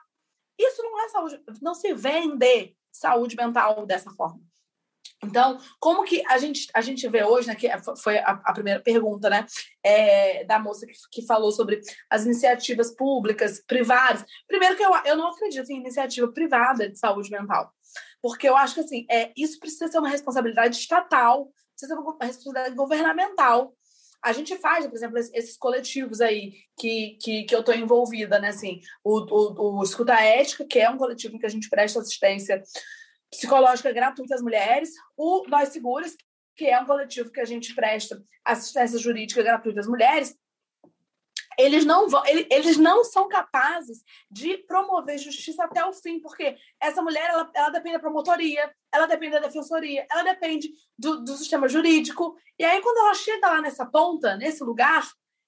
Isso não é saúde. Não se vende saúde mental dessa forma. Então, como que a gente, a gente vê hoje, né, que foi a, a primeira pergunta, né, é, da moça que, que falou sobre as iniciativas públicas, privadas. Primeiro que eu, eu não acredito em iniciativa privada de saúde mental, porque eu acho que, assim, é, isso precisa ser uma responsabilidade estatal, precisa ser uma responsabilidade governamental. A gente faz, por exemplo, esses coletivos aí que, que, que eu estou envolvida, né, assim, o, o, o Escuta Ética, que é um coletivo em que a gente presta assistência psicológica gratuita às mulheres, o Nós Seguras, que é um coletivo que a gente presta assistência jurídica gratuita às mulheres, eles não vão, eles não são capazes de promover justiça até o fim, porque essa mulher ela, ela depende da promotoria, ela depende da defensoria, ela depende do, do sistema jurídico. E aí, quando ela chega lá nessa ponta, nesse lugar,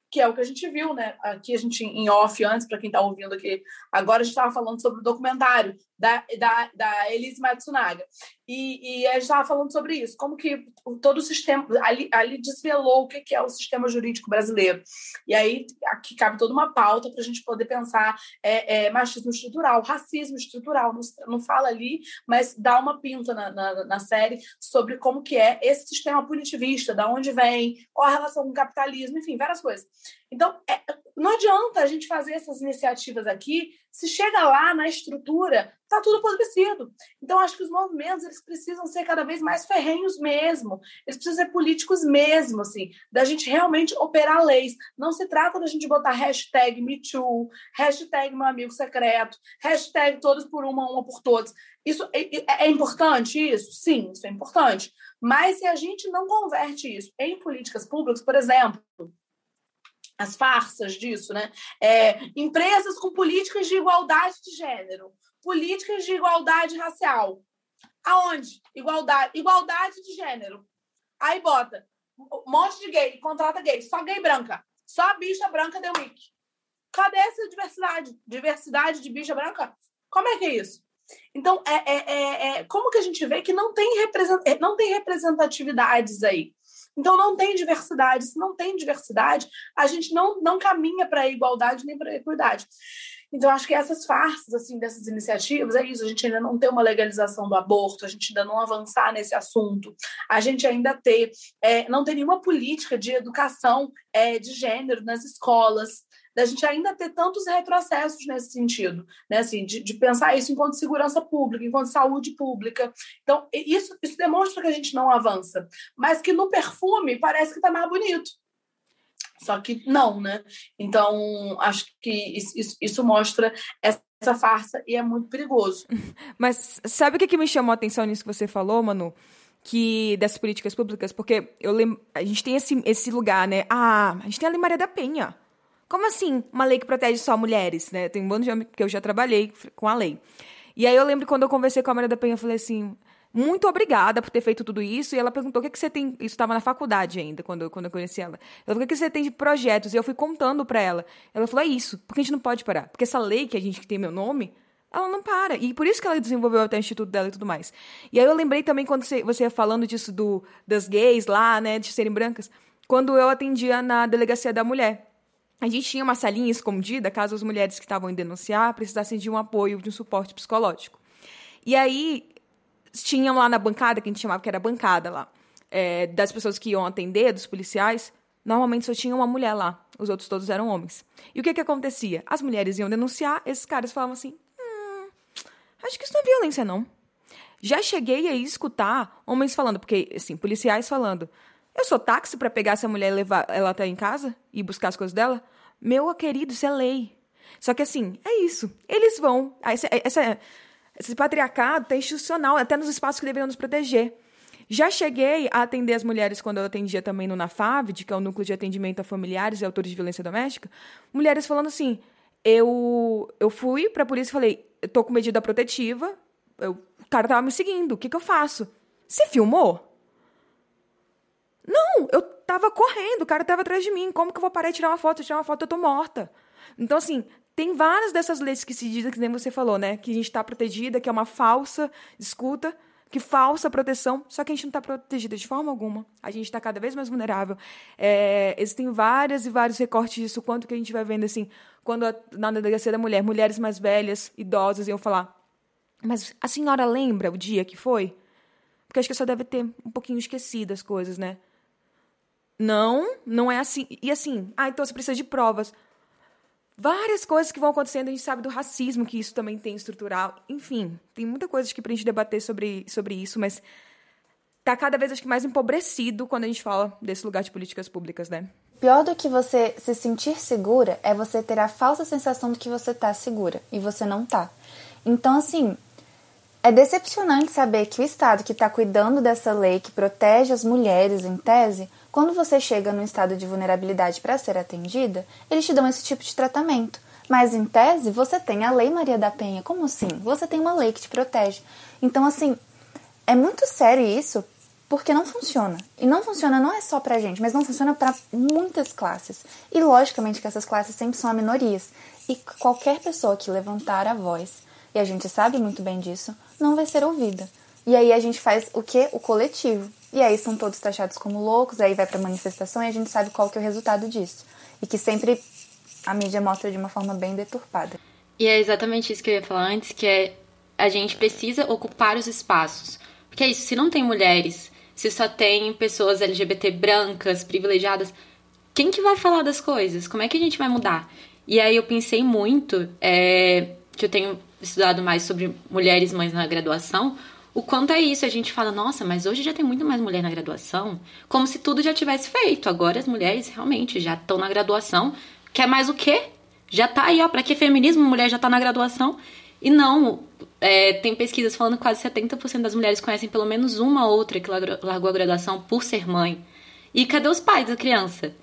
que é o que a gente viu, né? Aqui a gente, em off, antes, para quem está ouvindo aqui, agora a gente estava falando sobre o documentário da, da, da Elise Matsunaga. E, e a gente estava falando sobre isso, como que todo o sistema, ali, ali desvelou o que é o sistema jurídico brasileiro. E aí aqui cabe toda uma pauta para a gente poder pensar é, é, machismo estrutural, racismo estrutural, não, não fala ali, mas dá uma pinta na, na, na série sobre como que é esse sistema punitivista, da onde vem, qual a relação com o capitalismo, enfim, várias coisas. Então, é, não adianta a gente fazer essas iniciativas aqui se chega lá na estrutura, está tudo apodrecido. Então, acho que os movimentos eles precisam ser cada vez mais ferrenhos mesmo. Eles precisam ser políticos mesmo, assim, da gente realmente operar leis. Não se trata da gente botar hashtag MeToo, hashtag meu amigo secreto, hashtag todos por uma, uma por todos. Isso é, é, é importante isso? Sim, isso é importante. Mas se a gente não converte isso em políticas públicas, por exemplo, as farsas disso, né? É, empresas com políticas de igualdade de gênero, políticas de igualdade racial. Aonde? Igualdade, igualdade de gênero. Aí bota um monte de gay, contrata gay, só gay branca, só bicha branca deu mic. Cadê essa diversidade? Diversidade de bicha branca? Como é que é isso? Então, é, é, é, é como que a gente vê que não tem, represent... não tem representatividades aí? Então, não tem diversidade. Se não tem diversidade, a gente não, não caminha para a igualdade nem para a equidade. Então, acho que essas farsas, assim, dessas iniciativas, é isso. A gente ainda não tem uma legalização do aborto, a gente ainda não avançar nesse assunto, a gente ainda ter, é, não tem nenhuma política de educação é, de gênero nas escolas, da gente ainda ter tantos retrocessos nesse sentido, né? Assim, de, de pensar isso enquanto segurança pública, enquanto saúde pública. Então, isso, isso demonstra que a gente não avança, mas que no perfume parece que está mais bonito. Só que não, né? Então, acho que isso, isso, mostra essa farsa e é muito perigoso. Mas sabe o que, me chamou a atenção nisso que você falou, Manu? Que dessas políticas públicas, porque eu lembro, a gente tem esse, esse lugar, né? Ah, a gente tem a Lei Maria da Penha. Como assim uma lei que protege só mulheres, né? Tem um bando de homens que eu já trabalhei com a lei. E aí eu lembro quando eu conversei com a Maria da Penha, eu falei assim, muito obrigada por ter feito tudo isso. E ela perguntou o que, que você tem. Isso estava na faculdade ainda, quando, quando eu conheci ela. Ela falou: o que, que você tem de projetos? E eu fui contando para ela. Ela falou: é isso, porque a gente não pode parar. Porque essa lei que a gente que tem meu nome, ela não para. E por isso que ela desenvolveu até o instituto dela e tudo mais. E aí eu lembrei também quando você, você ia falando disso do, das gays lá, né, de serem brancas, quando eu atendia na delegacia da mulher a gente tinha uma salinha escondida caso as mulheres que estavam em denunciar precisassem de um apoio, de um suporte psicológico. E aí, tinham lá na bancada, que a gente chamava que era bancada lá, é, das pessoas que iam atender, dos policiais, normalmente só tinha uma mulher lá, os outros todos eram homens. E o que que acontecia? As mulheres iam denunciar, esses caras falavam assim, hum, acho que isso não é violência, não. Já cheguei a escutar homens falando, porque, assim, policiais falando, eu sou táxi para pegar essa mulher e levar ela até em casa e buscar as coisas dela? Meu querido, isso é lei. Só que assim, é isso. Eles vão. Essa, essa, esse patriarcado tá institucional, até nos espaços que deveriam nos proteger. Já cheguei a atender as mulheres quando eu atendia também no NAFAVD, que é o Núcleo de Atendimento a Familiares e Autores de Violência Doméstica. Mulheres falando assim: eu, eu fui para a polícia e falei, eu tô com medida protetiva, eu, o cara tava me seguindo, o que, que eu faço? Você filmou? Não, eu tava correndo, o cara tava atrás de mim. Como que eu vou parar e tirar uma foto? Tirar uma foto, eu tô morta. Então, assim, tem várias dessas leis que se dizem, que nem você falou, né? Que a gente tá protegida, que é uma falsa escuta, que falsa proteção, só que a gente não está protegida de forma alguma. A gente está cada vez mais vulnerável. É, existem várias e vários recortes disso, quanto que a gente vai vendo, assim, quando a, na delegacia da mulher, mulheres mais velhas, idosas, iam falar, mas a senhora lembra o dia que foi? Porque acho que só deve ter um pouquinho esquecido as coisas, né? Não, não é assim. E assim, ah, então você precisa de provas. Várias coisas que vão acontecendo, a gente sabe do racismo que isso também tem estrutural. Enfim, tem muita coisa que pra gente debater sobre, sobre isso, mas tá cada vez acho que mais empobrecido quando a gente fala desse lugar de políticas públicas, né? Pior do que você se sentir segura é você ter a falsa sensação de que você tá segura e você não tá. Então, assim, é decepcionante saber que o Estado que está cuidando dessa lei que protege as mulheres, em tese, quando você chega no estado de vulnerabilidade para ser atendida, eles te dão esse tipo de tratamento. Mas, em tese, você tem a Lei Maria da Penha. Como assim? Você tem uma lei que te protege. Então, assim, é muito sério isso, porque não funciona. E não funciona não é só pra gente, mas não funciona para muitas classes. E logicamente que essas classes sempre são a minorias. E qualquer pessoa que levantar a voz, e a gente sabe muito bem disso, não vai ser ouvida. E aí a gente faz o que? O coletivo. E aí são todos taxados como loucos, aí vai pra manifestação e a gente sabe qual que é o resultado disso. E que sempre a mídia mostra de uma forma bem deturpada. E é exatamente isso que eu ia falar antes, que é a gente precisa ocupar os espaços. Porque é isso, se não tem mulheres se só tem pessoas LGBT brancas, privilegiadas, quem que vai falar das coisas? Como é que a gente vai mudar? E aí eu pensei muito, é, que eu tenho estudado mais sobre mulheres mães na graduação, o quanto é isso. A gente fala, nossa, mas hoje já tem muito mais mulher na graduação, como se tudo já tivesse feito. Agora as mulheres realmente já estão na graduação. Quer mais o quê? Já tá aí, ó, pra que feminismo? Mulher já tá na graduação. E não, é, tem pesquisas falando que quase 70% das mulheres conhecem pelo menos uma outra que largou a graduação por ser mãe. E cadê os pais da criança?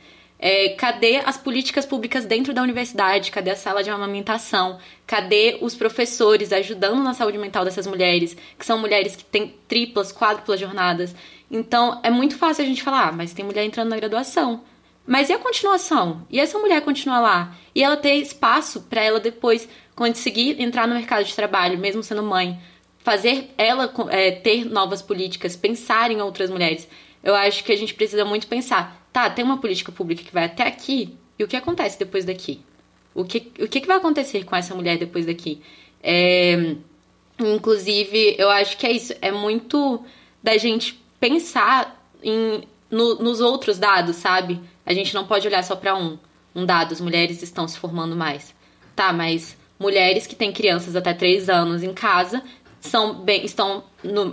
É, cadê as políticas públicas dentro da universidade? Cadê a sala de amamentação? Cadê os professores ajudando na saúde mental dessas mulheres, que são mulheres que têm triplas, quádruplas jornadas? Então, é muito fácil a gente falar, ah, mas tem mulher entrando na graduação. Mas e a continuação? E essa mulher continuar lá? E ela ter espaço para ela depois conseguir entrar no mercado de trabalho, mesmo sendo mãe, fazer ela é, ter novas políticas, pensar em outras mulheres. Eu acho que a gente precisa muito pensar, tá, tem uma política pública que vai até aqui, e o que acontece depois daqui? O que, o que vai acontecer com essa mulher depois daqui? É, inclusive, eu acho que é isso, é muito da gente pensar em, no, nos outros dados, sabe? A gente não pode olhar só para um, um dado, as mulheres estão se formando mais. Tá, mas mulheres que têm crianças até 3 anos em casa são bem, estão no,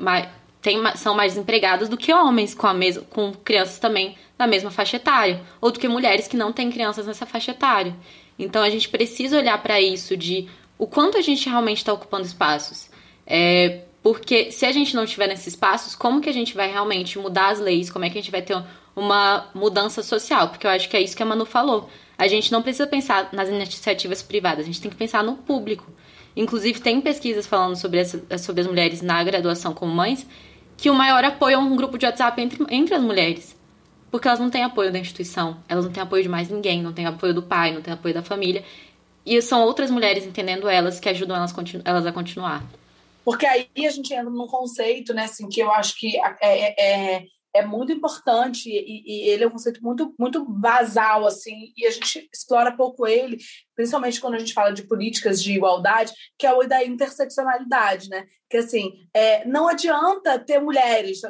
tem, são mais empregadas do que homens com, a mes, com crianças também na mesma faixa etária, ou do que mulheres que não têm crianças nessa faixa etária. Então a gente precisa olhar para isso de o quanto a gente realmente está ocupando espaços. É, porque se a gente não estiver nesses espaços, como que a gente vai realmente mudar as leis? Como é que a gente vai ter uma mudança social? Porque eu acho que é isso que a Manu falou. A gente não precisa pensar nas iniciativas privadas, a gente tem que pensar no público. Inclusive, tem pesquisas falando sobre, essa, sobre as mulheres na graduação como mães, que o maior apoio é um grupo de WhatsApp entre, entre as mulheres. Porque elas não têm apoio da instituição, elas não têm apoio de mais ninguém, não têm apoio do pai, não têm apoio da família. E são outras mulheres entendendo elas que ajudam elas, elas a continuar. Porque aí a gente entra num conceito, né, assim, que eu acho que é, é, é muito importante e, e, ele é um conceito muito muito basal assim e a gente explora pouco ele principalmente quando a gente fala de políticas de igualdade que é o da interseccionalidade né? Que assim é, não adianta ter mulheres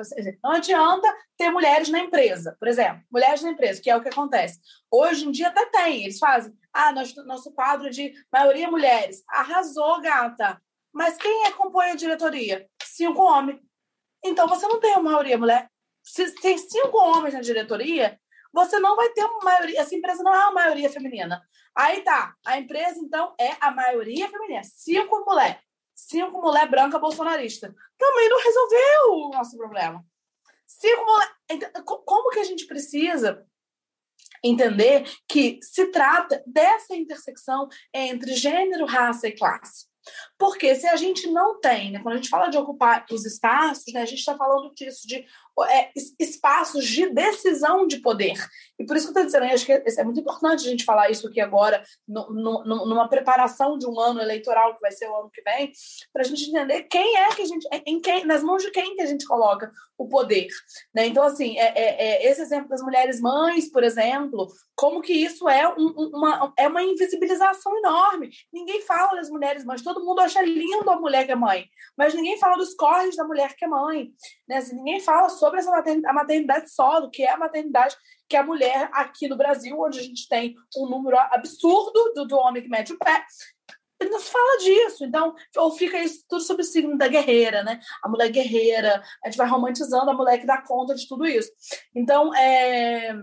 não adianta ter mulheres na empresa por exemplo mulheres na empresa que é o que acontece. Hoje em dia até tem eles fazem ah nosso nosso quadro de maioria mulheres arrasou gata mas quem é compõe a diretoria? Cinco homens. Então você não tem uma maioria mulher se tem cinco homens na diretoria, você não vai ter uma maioria. Essa empresa não é uma maioria feminina. Aí tá, a empresa, então, é a maioria feminina. Cinco mulher. Cinco mulher branca bolsonarista. Também não resolveu o nosso problema. Cinco mulher. Então, como que a gente precisa entender que se trata dessa intersecção entre gênero, raça e classe? Porque se a gente não tem, né, quando a gente fala de ocupar os espaços, né, a gente está falando disso, de é, espaços de decisão de poder. E por isso que eu estou dizendo, acho que é muito importante a gente falar isso aqui agora, no, no, numa preparação de um ano eleitoral, que vai ser o ano que vem, para a gente entender quem é que a gente, em quem, nas mãos de quem que a gente coloca o poder. Né? Então, assim, é, é, é esse exemplo das mulheres mães, por exemplo, como que isso é um, uma, é uma invisibilização enorme. Ninguém fala das mulheres mães, todo mundo acha lindo a mulher que é mãe, mas ninguém fala dos corres da mulher que é mãe. Né? Assim, ninguém fala sobre essa maternidade, a maternidade solo, que é a maternidade que a mulher aqui no Brasil, onde a gente tem um número absurdo do, do homem que mete o pé, não se fala disso. Então, ou fica isso tudo sobre o signo da guerreira, né? A mulher guerreira, a gente vai romantizando a mulher que dá conta de tudo isso. Então, é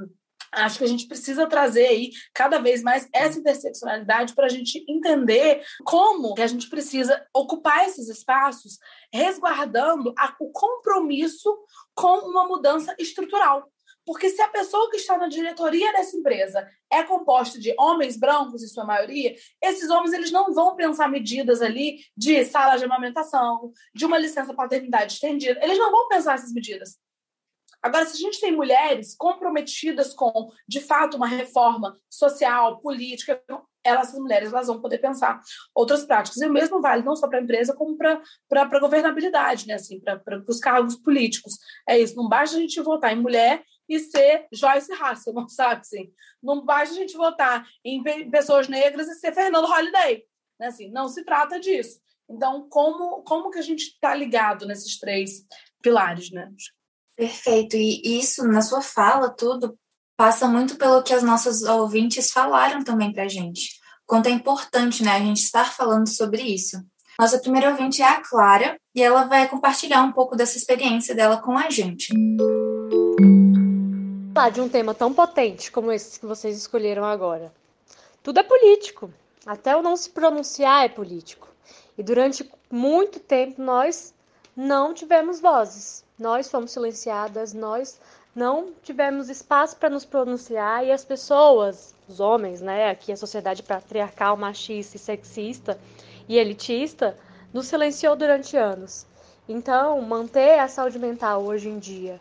Acho que a gente precisa trazer aí cada vez mais essa interseccionalidade para a gente entender como que a gente precisa ocupar esses espaços resguardando a, o compromisso com uma mudança estrutural. Porque se a pessoa que está na diretoria dessa empresa é composta de homens brancos, em sua maioria, esses homens eles não vão pensar medidas ali de sala de amamentação, de uma licença paternidade estendida. Eles não vão pensar essas medidas. Agora, se a gente tem mulheres comprometidas com, de fato, uma reforma social, política, elas, as mulheres, elas vão poder pensar outras práticas. E o mesmo vale não só para a empresa, como para a governabilidade, né? assim, para os cargos políticos. É isso, não basta a gente votar em mulher e ser Joyce Hasselman, sabe? Assim, não basta a gente votar em pessoas negras e ser Fernando Holliday. Né? Assim, não se trata disso. Então, como, como que a gente está ligado nesses três pilares, né? Perfeito. E isso, na sua fala, tudo passa muito pelo que as nossas ouvintes falaram também para a gente. Quanto é importante, né, a gente estar falando sobre isso. Nossa primeira ouvinte é a Clara e ela vai compartilhar um pouco dessa experiência dela com a gente. Falar de um tema tão potente como esse que vocês escolheram agora. Tudo é político. Até o não se pronunciar é político. E durante muito tempo nós não tivemos vozes nós fomos silenciadas, nós não tivemos espaço para nos pronunciar e as pessoas, os homens, né, aqui a sociedade patriarcal, machista e sexista e elitista, nos silenciou durante anos. Então, manter a saúde mental hoje em dia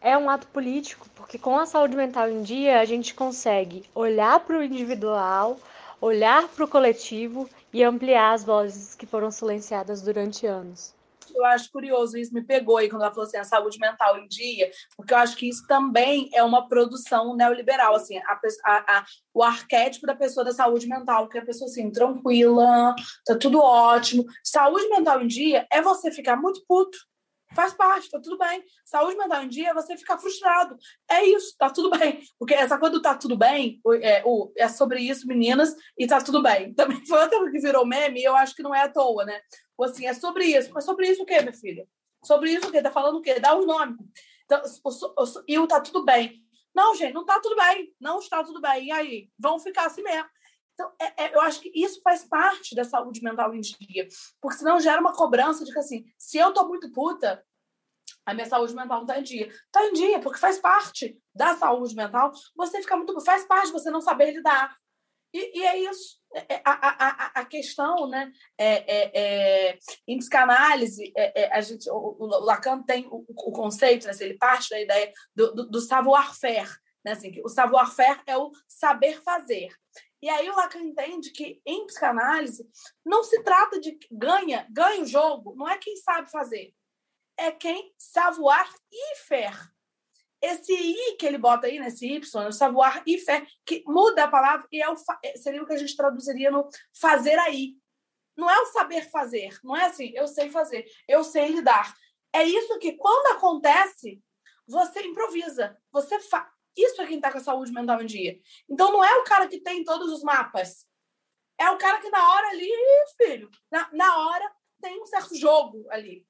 é um ato político, porque com a saúde mental em dia a gente consegue olhar para o individual, olhar para o coletivo e ampliar as vozes que foram silenciadas durante anos eu acho curioso, isso me pegou aí quando ela falou assim, a saúde mental em dia, porque eu acho que isso também é uma produção neoliberal, assim, a, a, a, o arquétipo da pessoa da saúde mental, que é a pessoa assim, tranquila, tá tudo ótimo. Saúde mental em dia é você ficar muito puto, faz parte, tá tudo bem. Saúde mental em dia é você ficar frustrado. É isso, tá tudo bem. Porque essa coisa do tá tudo bem, é, é sobre isso, meninas, e tá tudo bem. Também foi outra que virou meme e eu acho que não é à toa, né? Ou assim, é sobre isso. Mas sobre isso o quê, minha filha? Sobre isso o quê? Tá falando o quê? Dá os nomes. Então, e o tá tudo bem. Não, gente, não tá tudo bem. Não está tudo bem. E aí? Vão ficar assim mesmo. Então, é, é, eu acho que isso faz parte da saúde mental em dia. Porque senão gera uma cobrança de que, assim, se eu tô muito puta, a minha saúde mental não tá em dia. Tá em dia, porque faz parte da saúde mental você ficar muito. Faz parte você não saber lidar. E, e é isso. É, é, a, a, a, questão, né, é, é, é em psicanálise, é, a gente, o, o, Lacan tem o, o conceito, né, ele parte da ideia do, do, do savoir-faire, né, assim, o savoir-faire é o saber fazer. E aí o Lacan entende que em psicanálise não se trata de ganha, ganha o jogo, não é quem sabe fazer, é quem savoir e faire esse i que ele bota aí, nesse y, o savoir e fé, que muda a palavra e é o, é, seria o que a gente traduziria no fazer aí. Não é o saber fazer, não é assim, eu sei fazer, eu sei lidar. É isso que, quando acontece, você improvisa, você faz. Isso é quem está com a saúde mental em dia. Então, não é o cara que tem todos os mapas. É o cara que, na hora ali, filho, na, na hora tem um certo jogo ali.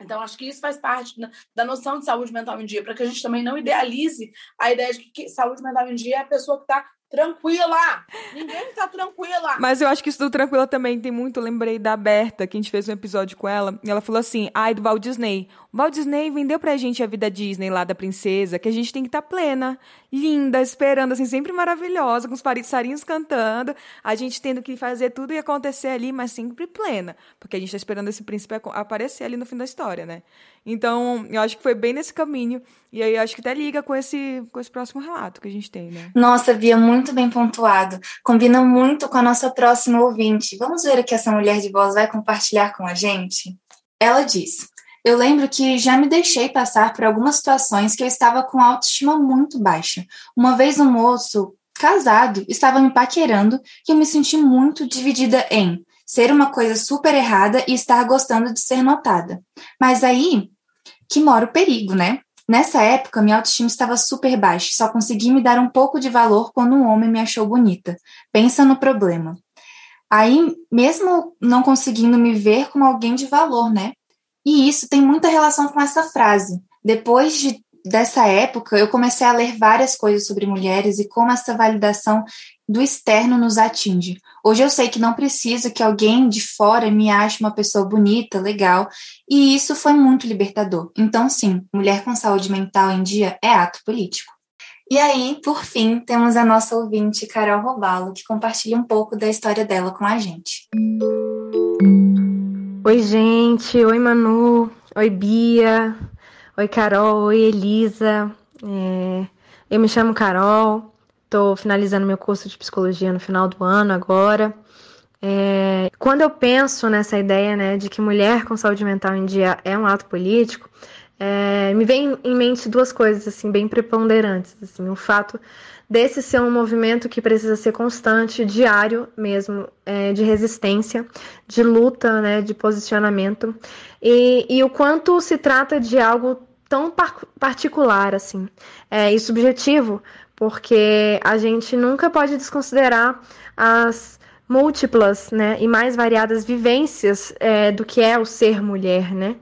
Então, acho que isso faz parte da noção de saúde mental em dia, para que a gente também não idealize a ideia de que saúde mental em dia é a pessoa que está tranquila. Ninguém tá tranquila. Mas eu acho que isso do tranquila também tem muito. Lembrei da Berta, que a gente fez um episódio com ela, e ela falou assim: ai, do Walt Disney. O Walt Disney vendeu pra gente a vida Disney lá da princesa, que a gente tem que estar tá plena, linda, esperando, assim, sempre maravilhosa, com os passarinhos cantando, a gente tendo que fazer tudo e acontecer ali, mas sempre plena. Porque a gente tá esperando esse príncipe aparecer ali no fim da história, né? Então, eu acho que foi bem nesse caminho. E aí acho que até liga com esse, com esse próximo relato que a gente tem, né? Nossa, Bia, muito bem pontuado. Combina muito com a nossa próxima ouvinte. Vamos ver o que essa mulher de voz vai compartilhar com a gente? Ela diz: Eu lembro que já me deixei passar por algumas situações que eu estava com autoestima muito baixa. Uma vez um moço casado estava me paquerando e eu me senti muito dividida em ser uma coisa super errada e estar gostando de ser notada. Mas aí que mora o perigo, né? Nessa época, minha autoestima estava super baixa, só consegui me dar um pouco de valor quando um homem me achou bonita. Pensa no problema. Aí, mesmo não conseguindo me ver como alguém de valor, né? E isso tem muita relação com essa frase. Depois de, dessa época, eu comecei a ler várias coisas sobre mulheres e como essa validação do externo nos atinge. Hoje eu sei que não preciso que alguém de fora me ache uma pessoa bonita, legal, e isso foi muito libertador. Então, sim, mulher com saúde mental em dia é ato político. E aí, por fim, temos a nossa ouvinte, Carol Robalo, que compartilha um pouco da história dela com a gente. Oi, gente. Oi, Manu. Oi, Bia. Oi, Carol. Oi, Elisa. É... Eu me chamo Carol. Estou finalizando meu curso de psicologia no final do ano agora. É, quando eu penso nessa ideia né, de que mulher com saúde mental em dia é um ato político, é, me vem em mente duas coisas assim bem preponderantes. Assim, o fato desse ser um movimento que precisa ser constante, diário mesmo, é, de resistência, de luta, né, de posicionamento, e, e o quanto se trata de algo tão par particular assim é, e subjetivo porque a gente nunca pode desconsiderar as múltiplas né, e mais variadas vivências é, do que é o ser mulher, né?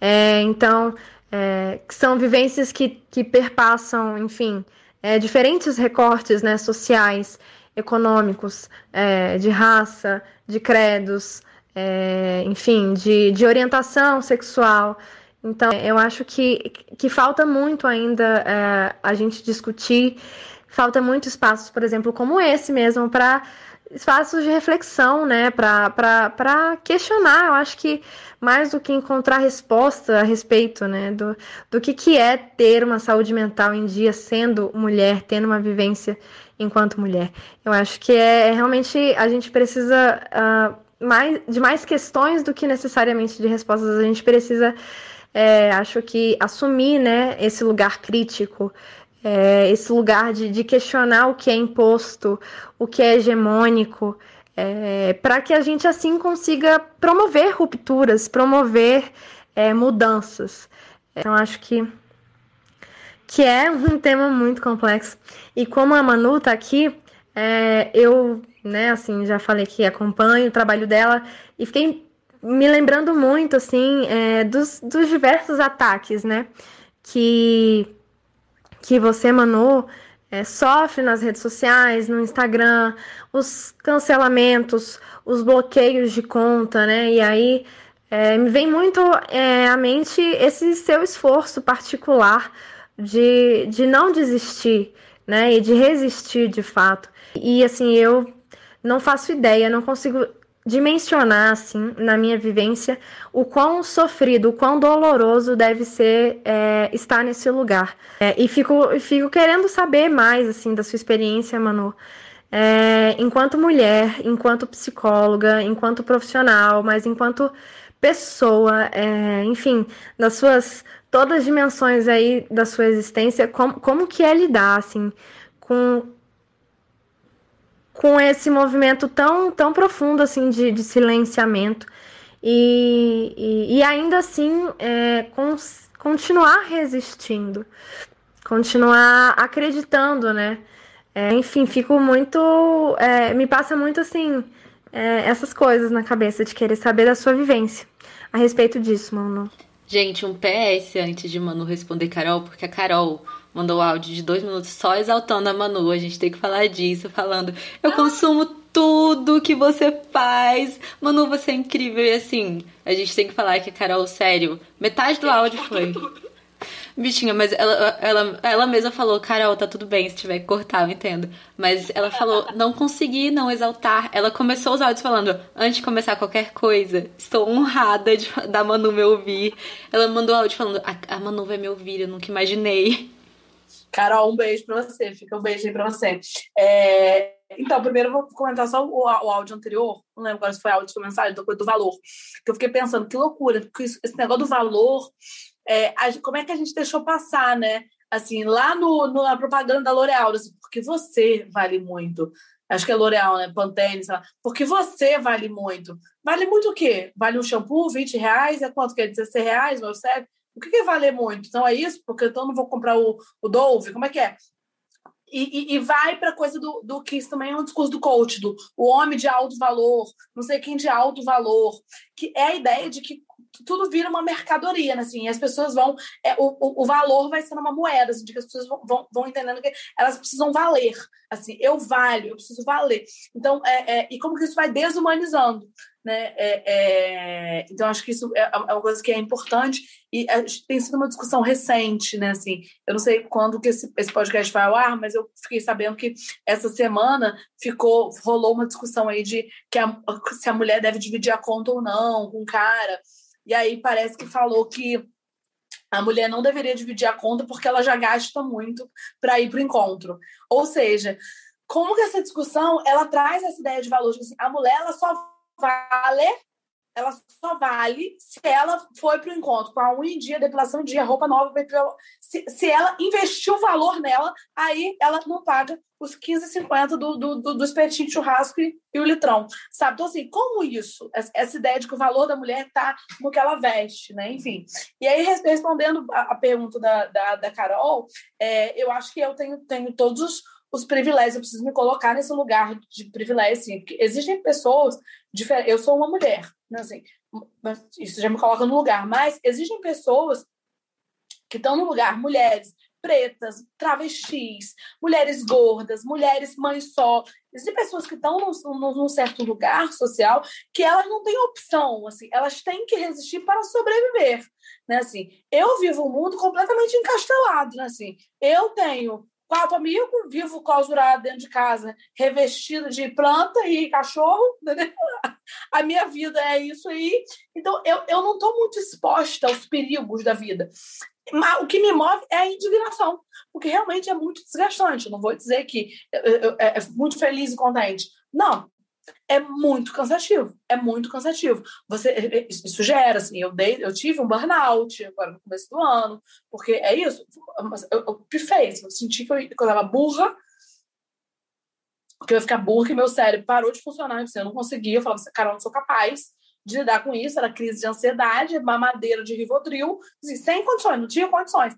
É, então, é, são vivências que, que perpassam, enfim, é, diferentes recortes né, sociais, econômicos, é, de raça, de credos, é, enfim, de, de orientação sexual. Então, eu acho que, que falta muito ainda é, a gente discutir, falta muito espaços, por exemplo, como esse mesmo, para espaços de reflexão, né, para questionar. Eu acho que mais do que encontrar resposta a respeito, né, do, do que, que é ter uma saúde mental em dia sendo mulher, tendo uma vivência enquanto mulher. Eu acho que é, é realmente a gente precisa uh, mais, de mais questões do que necessariamente de respostas. A gente precisa é, acho que assumir né, esse lugar crítico, é, esse lugar de, de, questionar o que é imposto, o que é hegemônico, é, para que a gente assim consiga promover rupturas, promover é, mudanças. Então, acho que, que é um tema muito complexo. E como a Manu está aqui, é, eu né, assim, já falei que acompanho o trabalho dela e fiquei me lembrando muito, assim, é, dos, dos diversos ataques, né? Que, que você, Manu, é, sofre nas redes sociais, no Instagram, os cancelamentos, os bloqueios de conta, né? E aí é, me vem muito é, à mente esse seu esforço particular de, de não desistir, né? E de resistir de fato. E assim, eu não faço ideia, não consigo dimensionar, assim, na minha vivência, o quão sofrido, o quão doloroso deve ser é, estar nesse lugar. É, e fico, fico querendo saber mais, assim, da sua experiência, Manu. É, enquanto mulher, enquanto psicóloga, enquanto profissional, mas enquanto pessoa, é, enfim, das suas todas as dimensões aí da sua existência, como, como que é lidar, assim, com com esse movimento tão, tão profundo assim de, de silenciamento e, e, e ainda assim é, cons, continuar resistindo, continuar acreditando, né? É, enfim, fico muito. É, me passa muito assim é, essas coisas na cabeça de querer saber da sua vivência a respeito disso, Manu. Gente, um PS antes de Manu responder Carol, porque a Carol mandou áudio de dois minutos só exaltando a Manu. A gente tem que falar disso, falando: eu consumo tudo que você faz. Manu, você é incrível. E assim, a gente tem que falar que a Carol, sério, metade do áudio foi. Bichinha, mas ela, ela, ela mesma falou, Carol, tá tudo bem se tiver que cortar, eu entendo. Mas ela falou, não consegui não exaltar. Ela começou os áudios falando, antes de começar qualquer coisa, estou honrada de, da Manu me ouvir. Ela mandou áudio falando, a, a Manu vai me ouvir, eu nunca imaginei. Carol, um beijo pra você. Fica um beijo aí pra você. É... Então, primeiro eu vou comentar só o, o, áudio anterior. Não lembro agora se foi áudio ou mensagem, do, do valor. Que eu fiquei pensando, que loucura, porque isso, esse negócio do valor é, a, como é que a gente deixou passar, né? Assim, lá no, no na propaganda da L'Oréal, assim, porque você vale muito. Acho que é L'Oréal, né? Pantene, sei lá. Porque você vale muito. Vale muito o quê? Vale um shampoo, 20 reais? É quanto que é? 16 reais? Meu? O que, que vale muito? Então é isso? Porque então não vou comprar o, o Dove? Como é que é? E, e, e, vai para coisa do, do que isso também é um discurso do coach, do o homem de alto valor, não sei quem de alto valor, que é a ideia de que tudo vira uma mercadoria, né? Assim, as pessoas vão. É, o, o valor vai ser uma moeda, assim, de que as pessoas vão, vão, vão, entendendo que elas precisam valer. Assim, eu valho, eu preciso valer. Então, é, é, e como que isso vai desumanizando, né? É, é então, acho que isso é, é uma coisa que é importante e tem sido uma discussão recente, né? Assim, eu não sei quando que esse, esse podcast vai ao ar, mas eu fiquei sabendo que essa semana ficou rolou uma discussão aí de que a, se a mulher deve dividir a conta ou não com o cara. E aí parece que falou que a mulher não deveria dividir a conta porque ela já gasta muito para ir para o encontro. Ou seja, como que essa discussão ela traz essa ideia de valor? Tipo assim, a mulher ela só vale ela só vale se ela foi para o encontro com a unha em dia, depilação em dia, roupa nova. Se, se ela investiu valor nela, aí ela não paga os 15,50 do, do, do, do espetinho churrasco e, e, o litrão, sabe? Então, assim, como isso? Essa ideia de que o valor da mulher está no que ela veste, né? Enfim. E aí, respondendo a, a pergunta da, da, da Carol, é, eu acho que eu tenho, tenho todos os, os privilégios, eu preciso me colocar nesse lugar de privilégio, assim, existem pessoas diferentes. Eu sou uma mulher, né? Assim, isso já me coloca no lugar, mas existem pessoas que estão no lugar, mulheres pretas, travestis, mulheres gordas, mulheres mães só. Existem pessoas que estão num, num, certo lugar social que elas não têm opção, assim, elas têm que resistir para sobreviver, né? Assim, eu vivo um mundo completamente encastelado, né? Assim, eu tenho quatro amigos, vivo clausurado dentro de casa, revestido de planta e cachorro, entendeu? A minha vida é isso aí. Então, eu, eu não estou muito exposta aos perigos da vida. Mas o que me move é a indignação, porque realmente é muito desgastante. Eu não vou dizer que é, é muito feliz e contente. Não, é muito cansativo, é muito cansativo. Você, é, é, isso gera, assim, eu, dei, eu tive um burnout agora no começo do ano, porque é isso, eu, eu pifei, assim, eu senti que eu, que eu tava burra, que eu ia ficar burra, que meu cérebro parou de funcionar, assim, eu não conseguia, eu falava assim, cara, eu não sou capaz de lidar com isso, era crise de ansiedade, mamadeira de Rivotril, assim, sem condições, não tinha condições.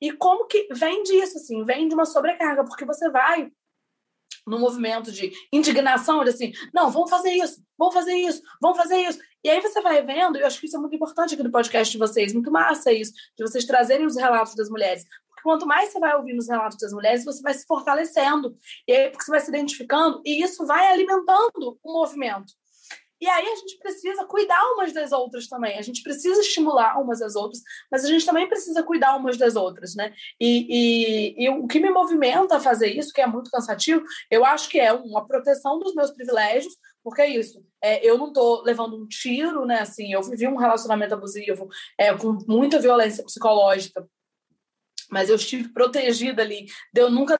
E como que vem disso, assim, vem de uma sobrecarga, porque você vai no movimento de indignação, de assim, não, vamos fazer isso, vamos fazer isso, vamos fazer isso. E aí você vai vendo, e eu acho que isso é muito importante aqui no podcast de vocês, muito massa isso, de vocês trazerem os relatos das mulheres. Porque quanto mais você vai ouvindo os relatos das mulheres, você vai se fortalecendo. E aí porque você vai se identificando, e isso vai alimentando o movimento. E aí a gente precisa cuidar umas das outras também. A gente precisa estimular umas das outras, mas a gente também precisa cuidar umas das outras, né? E, e, e o que me movimenta a fazer isso, que é muito cansativo, eu acho que é uma proteção dos meus privilégios, porque é isso. É, eu não estou levando um tiro, né? Assim, eu vivi um relacionamento abusivo é, com muita violência psicológica, mas eu estive protegida ali, de eu nunca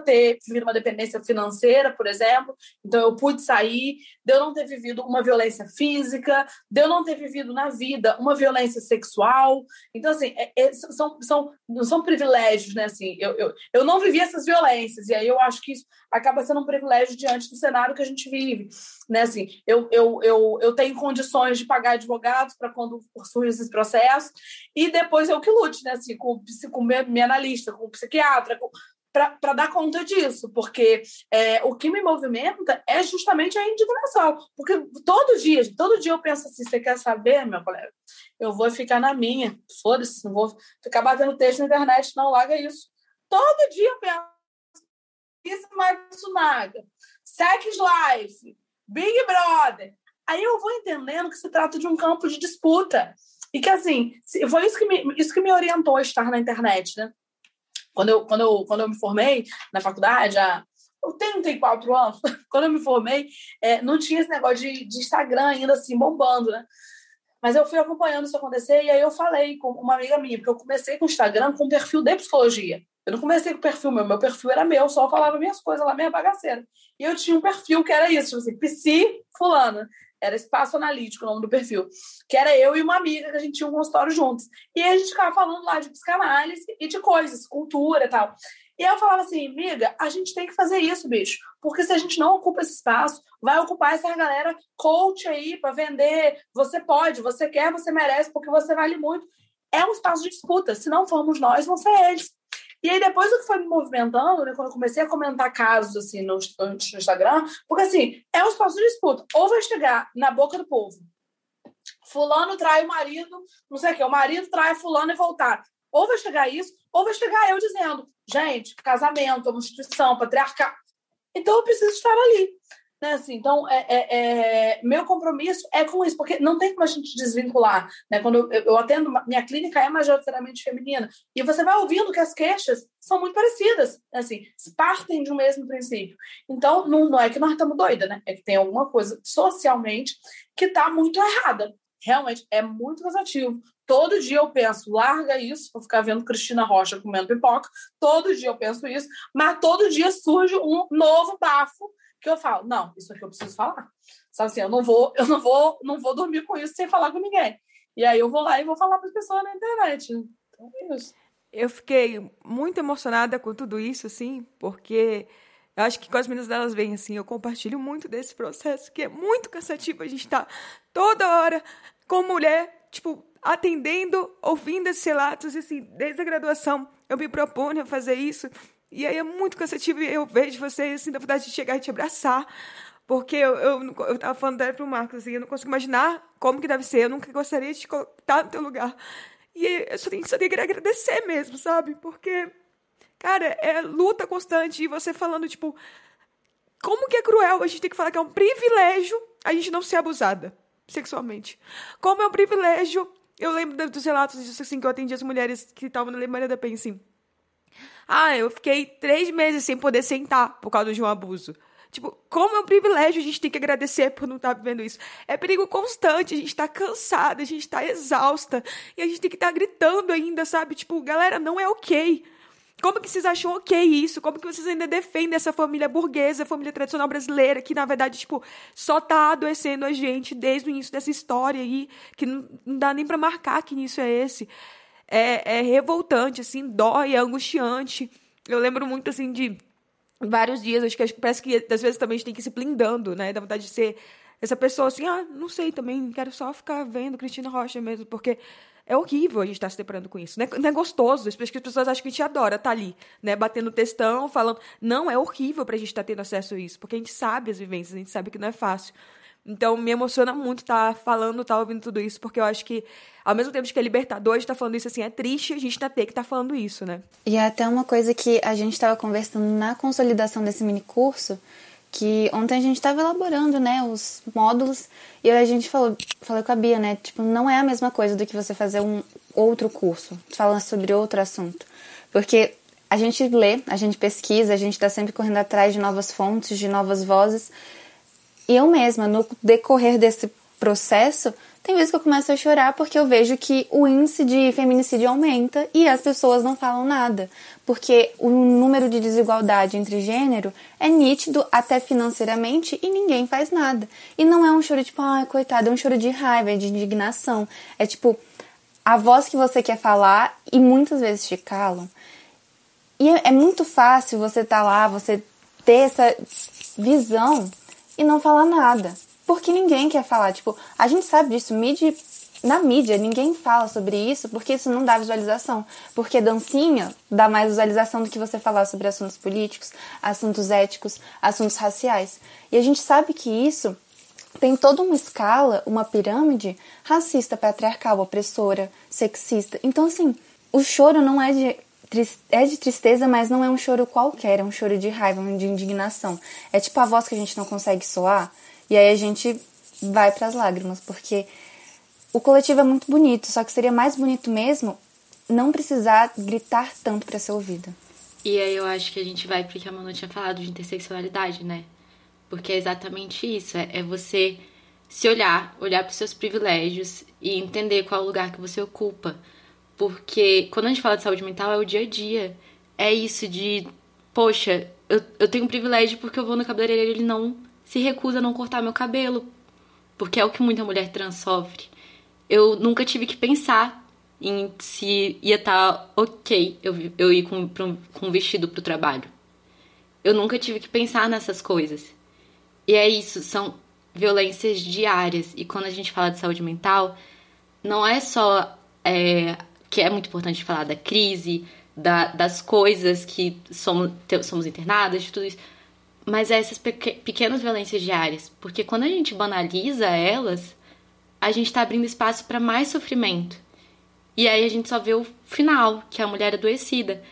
ter vivido uma dependência financeira, por exemplo, então eu pude sair, de eu não ter vivido uma violência física, de eu não ter vivido na vida uma violência sexual. Então, assim, é, é, são, são, não são privilégios, né? Assim, eu, eu, eu não vivi essas violências, e aí eu acho que isso acaba sendo um privilégio diante do cenário que a gente vive. Né? Assim, eu, eu, eu, eu tenho condições de pagar advogados para quando surge esses processos, e depois eu que lute, né? Assim, com, com minha analista, com o psiquiatra, com para dar conta disso, porque é, o que me movimenta é justamente a indignação. Porque todo dia, todo dia eu penso assim: você quer saber, meu colega? Eu vou ficar na minha, foda-se, não vou ficar batendo texto na internet, não, larga isso. Todo dia eu penso: isso Matsunaga, Sex Life, Big Brother. Aí eu vou entendendo que se trata de um campo de disputa E que, assim, foi isso que me, isso que me orientou a estar na internet, né? Quando eu, quando eu, quando eu me formei na faculdade, há eu tenho 34 anos, quando eu me formei, é, não tinha esse negócio de, de Instagram ainda assim, bombando, né? Mas eu fui acompanhando isso acontecer e aí eu falei com uma amiga minha, porque eu comecei com o Instagram com um perfil de psicologia. Eu não comecei com perfil meu, meu perfil era meu, só falava minhas coisas lá, minha bagaceira. E eu tinha um perfil que era isso, tipo assim, psi fulana. Era espaço analítico o nome do perfil. Que era eu e uma amiga que a gente tinha um consultório juntos. E a gente ficava falando lá de psicanálise e de coisas, cultura e tal. E eu falava assim, amiga, a gente tem que fazer isso, bicho. Porque se a gente não ocupa esse espaço, vai ocupar essa galera coach aí para vender. Você pode, você quer, você merece, porque você vale muito. É um espaço de disputa. Se não formos nós, vão ser eles. E aí, depois o que foi me movimentando, né, quando eu comecei a comentar casos assim no, no Instagram, porque assim, é um espaço de disputa. Ou vai chegar na boca do povo. Fulano trai o marido, não sei o que, o marido trai fulano e voltar. Ou vai chegar isso, ou vai chegar eu dizendo, gente, casamento, uma instituição, patriarcado. Então eu preciso estar ali. Né, assim, então, é, é, é, meu compromisso é com isso, porque não tem como a gente desvincular. Né? Quando eu, eu atendo, minha clínica é majoritariamente feminina, e você vai ouvindo que as queixas são muito parecidas, assim, partem de um mesmo princípio. Então, não, não é que nós estamos doidas, né? é que tem alguma coisa socialmente que está muito errada. Realmente, é muito cansativo. Todo dia eu penso, larga isso, vou ficar vendo Cristina Rocha comendo pipoca. Todo dia eu penso isso, mas todo dia surge um novo bafo que eu falo, não, isso aqui eu preciso falar. Sabe assim, eu não vou, eu não vou, não vou dormir com isso sem falar com ninguém. E aí eu vou lá e vou falar para as pessoas na internet. Então é isso. Eu fiquei muito emocionada com tudo isso, assim, porque eu acho que com as meninas delas vêm assim, eu compartilho muito desse processo, que é muito cansativo a gente estar tá toda hora com mulher, tipo, atendendo, ouvindo esses relatos, assim, desde a graduação eu me proponho a fazer isso, e aí é muito cansativo e eu vejo vocês, assim, da vontade de chegar e te abraçar. Porque eu, eu, eu tava falando até pro Marcos, assim, eu não consigo imaginar como que deve ser. Eu nunca gostaria de estar no teu lugar. E eu só tenho, só tenho que agradecer mesmo, sabe? Porque, cara, é luta constante. E você falando, tipo, como que é cruel a gente ter que falar que é um privilégio a gente não ser abusada sexualmente. Como é um privilégio. Eu lembro dos relatos disso, assim, que eu atendi as mulheres que estavam na Alemanha da Penha, assim. Ah, eu fiquei três meses sem poder sentar por causa de um abuso. Tipo, como é um privilégio a gente tem que agradecer por não estar tá vivendo isso. É perigo constante, a gente tá cansada, a gente tá exausta. E a gente tem que estar tá gritando ainda, sabe? Tipo, galera, não é ok. Como que vocês acham ok isso? Como que vocês ainda defendem essa família burguesa, família tradicional brasileira, que na verdade, tipo, só tá adoecendo a gente desde o início dessa história aí, que não, dá nem para marcar que início é esse é, é revoltante, assim, dói, é angustiante. Eu lembro muito, assim, de vários dias, acho que, acho que parece que às vezes também a gente tem que ir se blindando, né? Da vontade de ser essa pessoa assim, ah, não sei também, quero só ficar vendo Cristina Rocha mesmo, porque é horrível a gente estar se deparando com isso. Não é, não é gostoso, as pessoas acham que a gente adora estar ali, né, batendo textão, falando. Não, é horrível para a gente estar tendo acesso a isso, porque a gente sabe as vivências, a gente sabe que não é fácil. Então, me emociona muito estar tá falando, estar tá ouvindo tudo isso, porque eu acho que, ao mesmo tempo que é libertador, a tá falando isso assim, é triste a gente tá ter que estar tá falando isso, né? E é até uma coisa que a gente estava conversando na consolidação desse mini curso, que ontem a gente estava elaborando, né, os módulos, e a gente falou, falei com a Bia, né, tipo, não é a mesma coisa do que você fazer um outro curso, falando sobre outro assunto. Porque a gente lê, a gente pesquisa, a gente está sempre correndo atrás de novas fontes, de novas vozes, eu mesma, no decorrer desse processo, tem vezes que eu começo a chorar porque eu vejo que o índice de feminicídio aumenta e as pessoas não falam nada. Porque o número de desigualdade entre gênero é nítido até financeiramente e ninguém faz nada. E não é um choro tipo, ai, ah, coitado, é um choro de raiva, de indignação. É tipo, a voz que você quer falar e muitas vezes te calam. E é, é muito fácil você estar tá lá, você ter essa visão e não falar nada. Porque ninguém quer falar. Tipo, a gente sabe disso. Mídia, na mídia, ninguém fala sobre isso porque isso não dá visualização. Porque dancinha dá mais visualização do que você falar sobre assuntos políticos, assuntos éticos, assuntos raciais. E a gente sabe que isso tem toda uma escala, uma pirâmide racista, patriarcal, opressora, sexista. Então, assim, o choro não é de é de tristeza, mas não é um choro qualquer, é um choro de raiva, de indignação. É tipo a voz que a gente não consegue soar, e aí a gente vai para as lágrimas, porque O coletivo é muito bonito, só que seria mais bonito mesmo não precisar gritar tanto para ser ouvido. E aí eu acho que a gente vai porque a Manu tinha falado de interseccionalidade, né? Porque é exatamente isso, é, é você se olhar, olhar para os seus privilégios e entender qual o lugar que você ocupa. Porque quando a gente fala de saúde mental é o dia a dia. É isso de, poxa, eu, eu tenho um privilégio porque eu vou no cabeleireiro e ele não se recusa a não cortar meu cabelo. Porque é o que muita mulher trans sofre. Eu nunca tive que pensar em se ia estar tá ok eu, eu ir com, com um vestido pro trabalho. Eu nunca tive que pensar nessas coisas. E é isso, são violências diárias. E quando a gente fala de saúde mental, não é só é, que é muito importante falar da crise, da, das coisas que somos, somos internadas, de tudo isso, mas é essas pequenas violências diárias. Porque quando a gente banaliza elas, a gente está abrindo espaço para mais sofrimento. E aí a gente só vê o final, que é a mulher adoecida.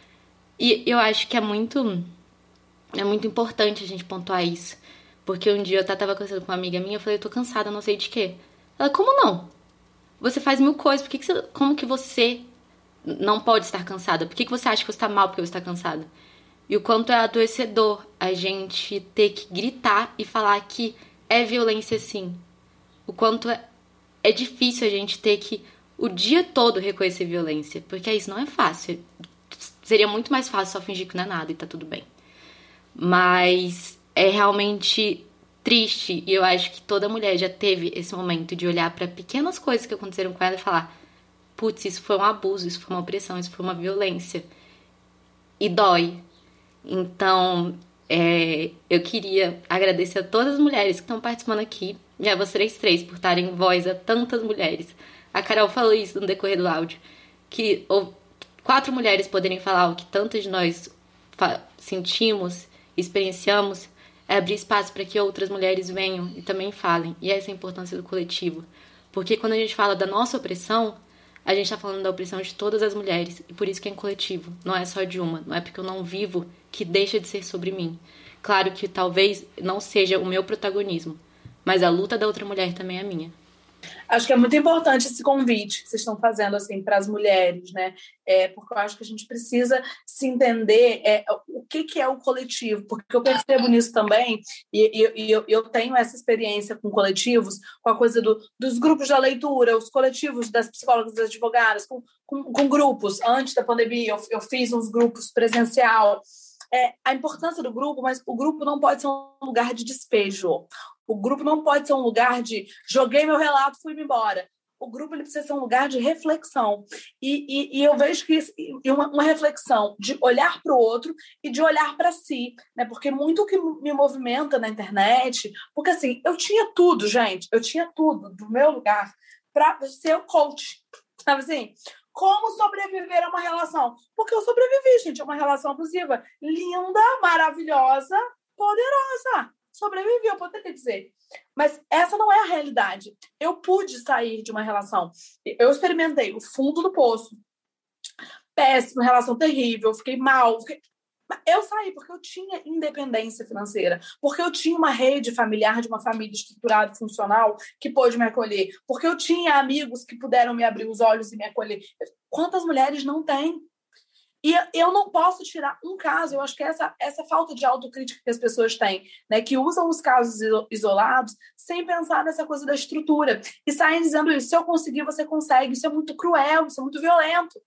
E eu acho que é muito é muito importante a gente pontuar isso. Porque um dia eu tava conversando com uma amiga minha, eu falei, eu tô cansada, não sei de quê. Ela, como não? Você faz mil coisas, por que, que você, como que você não pode estar cansada? Por que, que você acha que você está mal porque você está cansada? E o quanto é adoecedor a gente ter que gritar e falar que é violência sim. O quanto é, é difícil a gente ter que o dia todo reconhecer violência, porque isso não é fácil. Seria muito mais fácil só fingir que não é nada e tá tudo bem. Mas é realmente triste e eu acho que toda mulher já teve esse momento de olhar para pequenas coisas que aconteceram com ela e falar: putz, isso foi um abuso, isso foi uma opressão, isso foi uma violência. E dói. Então, é, eu queria agradecer a todas as mulheres que estão participando aqui, e a vocês três por estarem voz a tantas mulheres a Carol falou isso no decorrer do áudio, que ou, quatro mulheres poderem falar o que tantas de nós sentimos, experienciamos, é abrir espaço para que outras mulheres venham e também falem. E essa é a importância do coletivo. Porque quando a gente fala da nossa opressão, a gente está falando da opressão de todas as mulheres. E por isso que é coletivo, não é só de uma. Não é porque eu não vivo que deixa de ser sobre mim. Claro que talvez não seja o meu protagonismo, mas a luta da outra mulher também é minha. Acho que é muito importante esse convite que vocês estão fazendo assim para as mulheres, né? É, porque eu acho que a gente precisa se entender é, o que, que é o coletivo, porque eu percebo nisso também, e, e, e eu, eu, tenho essa experiência com coletivos, com a coisa do, dos grupos da leitura, os coletivos das psicólogas das advogadas, com, com, com, grupos. Antes da pandemia, eu, eu fiz uns grupos presencial. É, a importância do grupo, mas o grupo não pode ser um lugar de despejo. O grupo não pode ser um lugar de joguei meu relato, fui embora. O grupo ele precisa ser um lugar de reflexão. E, e, e eu vejo que isso, uma, uma reflexão de olhar para o outro e de olhar para si. Né? Porque muito que me movimenta na internet. Porque assim, eu tinha tudo, gente. Eu tinha tudo do meu lugar para ser o coach. Sabe assim? Como sobreviver a uma relação? Porque eu sobrevivi, gente, a uma relação abusiva. Linda, maravilhosa, poderosa sobrevivi, eu poderia dizer. Mas essa não é a realidade. Eu pude sair de uma relação. Eu experimentei o fundo do poço. Péssima, relação terrível, fiquei mal. Fiquei... Eu saí porque eu tinha independência financeira, porque eu tinha uma rede familiar de uma família estruturada, funcional, que pôde me acolher, porque eu tinha amigos que puderam me abrir os olhos e me acolher. Quantas mulheres não têm? E eu não posso tirar um caso, eu acho que essa, essa falta de autocrítica que as pessoas têm, né, que usam os casos isolados sem pensar nessa coisa da estrutura e saem dizendo isso: se eu conseguir, você consegue. Isso é muito cruel, isso é muito violento.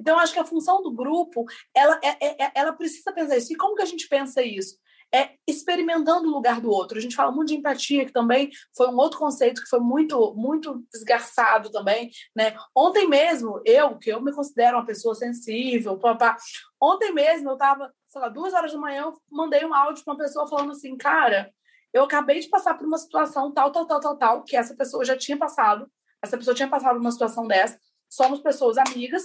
Então, eu acho que a função do grupo ela, é, é, é ela precisa pensar isso. E como que a gente pensa isso? É experimentando o lugar do outro. A gente fala muito de empatia, que também foi um outro conceito que foi muito muito esgarçado também, né? Ontem mesmo, eu, que eu me considero uma pessoa sensível, papá, ontem mesmo eu estava, sei lá, duas horas da manhã, eu mandei um áudio para uma pessoa falando assim, cara, eu acabei de passar por uma situação tal, tal, tal, tal, tal, que essa pessoa já tinha passado, essa pessoa tinha passado por uma situação dessa, somos pessoas amigas,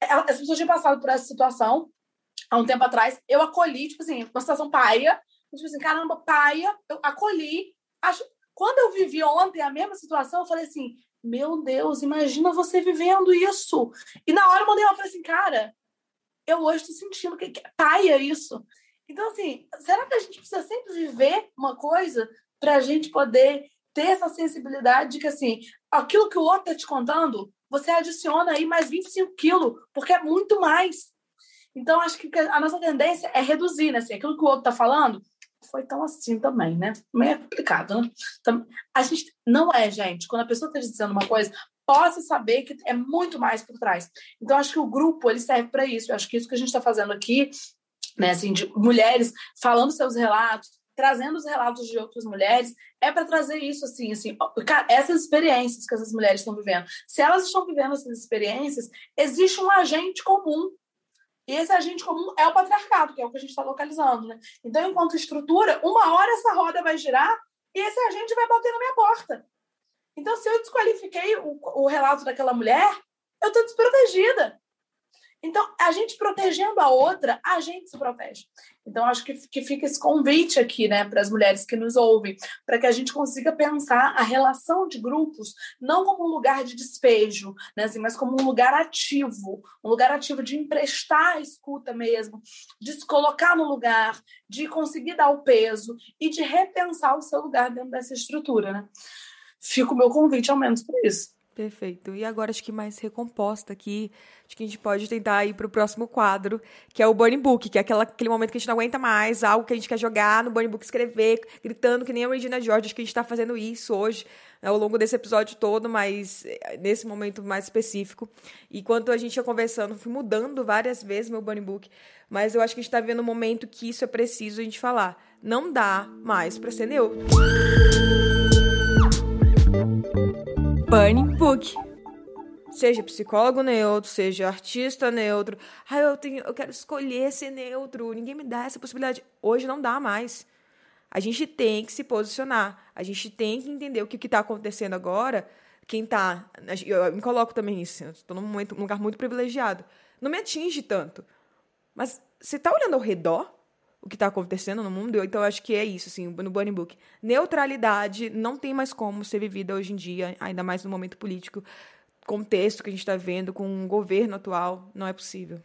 essa pessoa tinha passado por essa situação, há um tempo atrás, eu acolhi, tipo assim, uma situação paia, tipo assim, caramba, paia, eu acolhi. Acho... Quando eu vivi ontem a mesma situação, eu falei assim, meu Deus, imagina você vivendo isso. E na hora eu mandei uma, falei assim, cara, eu hoje estou sentindo que, que paia isso. Então, assim, será que a gente precisa sempre viver uma coisa para a gente poder ter essa sensibilidade de que, assim, aquilo que o outro está te contando, você adiciona aí mais 25 quilos, porque é muito mais. Então, acho que a nossa tendência é reduzir, né? Assim, aquilo que o outro está falando foi tão assim também, né? Meio é complicado, né? A gente não é, gente. Quando a pessoa está dizendo uma coisa, possa saber que é muito mais por trás. Então, acho que o grupo ele serve para isso. Eu acho que isso que a gente está fazendo aqui, né, assim, de mulheres falando seus relatos, trazendo os relatos de outras mulheres, é para trazer isso, assim, assim, essas experiências que essas mulheres estão vivendo. Se elas estão vivendo essas experiências, existe um agente comum e esse agente comum é o patriarcado, que é o que a gente está localizando, né? Então, enquanto estrutura, uma hora essa roda vai girar e esse agente vai bater na minha porta. Então, se eu desqualifiquei o, o relato daquela mulher, eu estou desprotegida. Então, a gente protegendo a outra, a gente se protege. Então, acho que, que fica esse convite aqui, né, para as mulheres que nos ouvem, para que a gente consiga pensar a relação de grupos não como um lugar de despejo, né, assim, mas como um lugar ativo, um lugar ativo de emprestar a escuta mesmo, de se colocar no lugar, de conseguir dar o peso e de repensar o seu lugar dentro dessa estrutura, né? Fica o meu convite, ao menos, por isso. Perfeito. E agora acho que mais recomposta aqui, acho que a gente pode tentar ir para o próximo quadro, que é o Burning Book, que é aquela, aquele momento que a gente não aguenta mais, algo que a gente quer jogar no Burning Book, escrever, gritando que nem a Regina George, acho que a gente está fazendo isso hoje, né, ao longo desse episódio todo, mas eh, nesse momento mais específico. E enquanto a gente ia conversando, fui mudando várias vezes meu Burning Book, mas eu acho que a gente está vivendo um momento que isso é preciso a gente falar. Não dá mais para ser neutro. Burning Book. Seja psicólogo neutro, seja artista neutro. Ah, eu, tenho, eu quero escolher ser neutro. Ninguém me dá essa possibilidade. Hoje não dá mais. A gente tem que se posicionar. A gente tem que entender o que está acontecendo agora. Quem está. Eu me coloco também nisso. Estou num, num lugar muito privilegiado. Não me atinge tanto. Mas você está olhando ao redor? O que está acontecendo no mundo. Então, eu acho que é isso, assim, no Burning Book. Neutralidade não tem mais como ser vivida hoje em dia, ainda mais no momento político, contexto que a gente está vendo, com o governo atual, não é possível.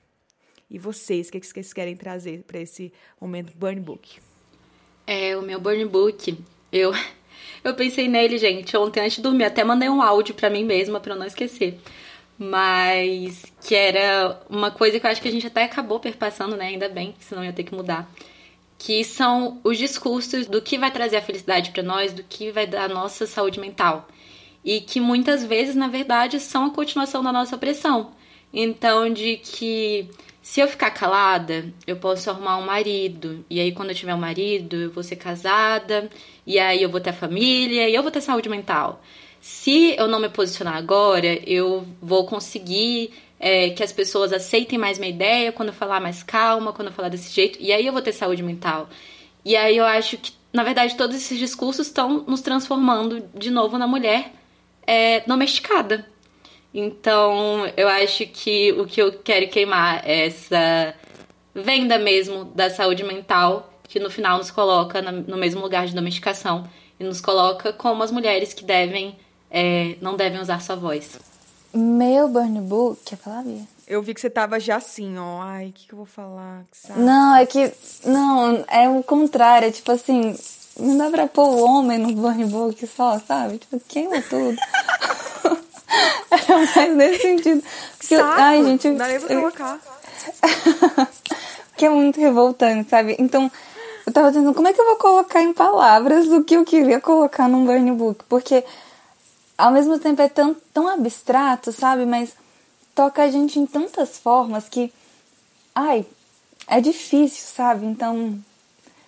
E vocês, o que, vocês querem trazer para esse momento Burning Book? É, o meu Burning Book, eu, eu pensei nele, gente, ontem antes de dormir, até mandei um áudio para mim mesma, para não esquecer mas que era uma coisa que eu acho que a gente até acabou perpassando, né? Ainda bem, senão ia ter que mudar. Que são os discursos do que vai trazer a felicidade para nós, do que vai dar a nossa saúde mental. E que muitas vezes, na verdade, são a continuação da nossa opressão. Então, de que se eu ficar calada, eu posso arrumar um marido. E aí, quando eu tiver um marido, eu vou ser casada. E aí, eu vou ter família. E eu vou ter saúde mental se eu não me posicionar agora, eu vou conseguir é, que as pessoas aceitem mais minha ideia quando eu falar mais calma, quando eu falar desse jeito, e aí eu vou ter saúde mental. E aí eu acho que, na verdade, todos esses discursos estão nos transformando de novo na mulher é, domesticada. Então, eu acho que o que eu quero queimar é essa venda mesmo da saúde mental, que no final nos coloca no mesmo lugar de domesticação e nos coloca como as mulheres que devem é, não devem usar sua voz. Meu burn book, quer falar, Bia? Eu vi que você tava já assim, ó. Ai, o que, que eu vou falar? Não, é que. Não, é o contrário. É tipo assim. Não dá pra pôr o homem no burn book só, sabe? Tipo, queima tudo. é mais nesse sentido. Porque, Saco, ai, gente. Não dá nem pra colocar. que é muito revoltante, sabe? Então, eu tava dizendo, como é que eu vou colocar em palavras o que eu queria colocar num burn book? Porque ao mesmo tempo é tão, tão abstrato, sabe? Mas toca a gente em tantas formas que, ai, é difícil, sabe? Então,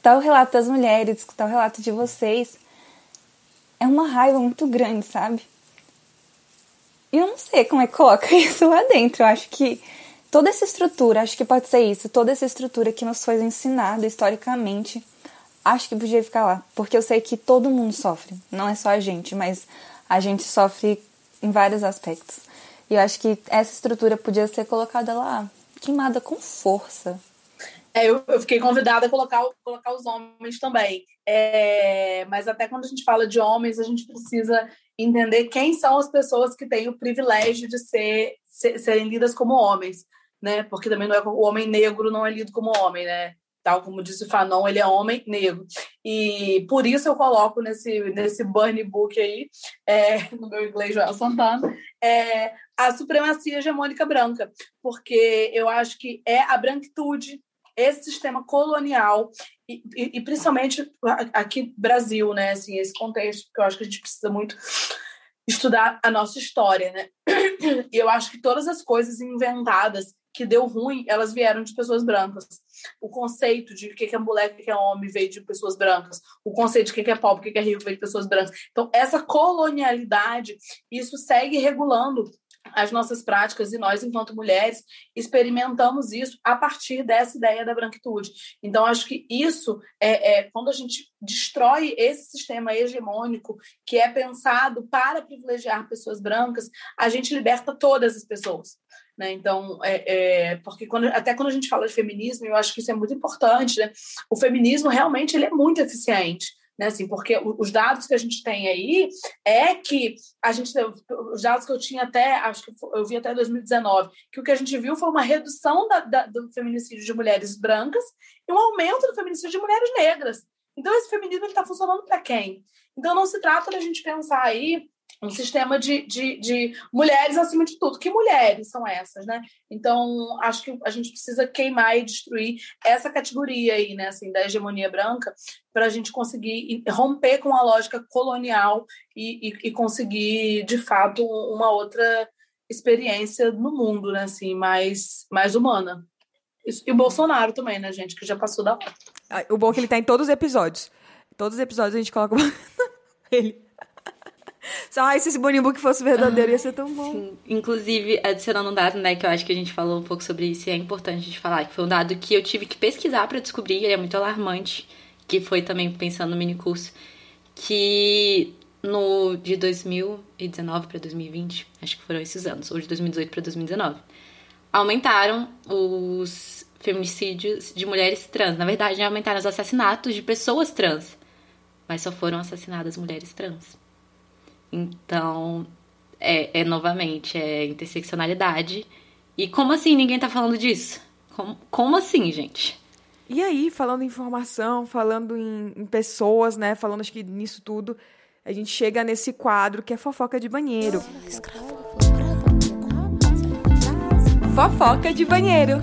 tal relato das mulheres, tal relato de vocês, é uma raiva muito grande, sabe? E eu não sei como é que coloca isso lá dentro. Eu acho que toda essa estrutura, acho que pode ser isso, toda essa estrutura que nos foi ensinada historicamente, acho que podia ficar lá. Porque eu sei que todo mundo sofre, não é só a gente, mas a gente sofre em vários aspectos. E eu acho que essa estrutura podia ser colocada lá, queimada com força. É, eu, eu, fiquei convidada a colocar, colocar os homens também. É, mas até quando a gente fala de homens, a gente precisa entender quem são as pessoas que têm o privilégio de ser, ser, serem lidas como homens, né? Porque também não é o homem negro não é lido como homem, né? Tal como disse o Fanon, ele é homem negro. e por isso eu coloco nesse, nesse burn book aí, é, no meu inglês Joel Santana, é, a supremacia hegemônica branca, porque eu acho que é a branquitude, esse sistema colonial e, e, e, principalmente aqui no Brasil, né, assim, esse contexto, porque eu acho que a gente precisa muito estudar a nossa história, né? E eu acho que todas as coisas inventadas que deu ruim, elas vieram de pessoas brancas. O conceito de o que é mulher, o que é homem veio de pessoas brancas. O conceito de o que é pobre, o que é rico veio de pessoas brancas. Então, essa colonialidade, isso segue regulando as nossas práticas e nós, enquanto mulheres, experimentamos isso a partir dessa ideia da branquitude. Então, acho que isso é, é quando a gente destrói esse sistema hegemônico que é pensado para privilegiar pessoas brancas, a gente liberta todas as pessoas. Né? Então, é, é, porque quando, até quando a gente fala de feminismo, eu acho que isso é muito importante. Né? O feminismo realmente ele é muito eficiente né? Assim, porque os dados que a gente tem aí é que a gente os dados que eu tinha até acho que eu vi até 2019 que o que a gente viu foi uma redução da, da, do feminicídio de mulheres brancas e um aumento do feminicídio de mulheres negras. Então esse feminismo está funcionando para quem? Então não se trata da gente pensar aí um sistema de, de, de, mulheres acima de tudo. Que mulheres são essas, né? Então, acho que a gente precisa queimar e destruir essa categoria aí, né, assim, da hegemonia branca, para a gente conseguir romper com a lógica colonial e, e, e, conseguir, de fato, uma outra experiência no mundo, né, assim, mais, mais humana. E o Bolsonaro também, né, gente, que já passou da hora. O bom é que ele tá em todos os episódios. Todos os episódios a gente coloca ele. Ai, se esse Bonnie Book fosse verdadeiro, ia ser tão bom. Sim. Inclusive, adicionando um dado, né, que eu acho que a gente falou um pouco sobre isso e é importante a gente falar, que foi um dado que eu tive que pesquisar para descobrir, ele é muito alarmante, que foi também pensando no mini curso, que no de 2019 para 2020, acho que foram esses anos, ou de 2018 para 2019, aumentaram os feminicídios de mulheres trans. Na verdade, aumentaram os assassinatos de pessoas trans, mas só foram assassinadas mulheres trans. Então, é, é novamente, é interseccionalidade. E como assim ninguém tá falando disso? Como, como assim, gente? E aí, falando em informação, falando em, em, pessoas, né? Falando acho que nisso tudo, a gente chega nesse quadro que é fofoca de banheiro. Fofoca de banheiro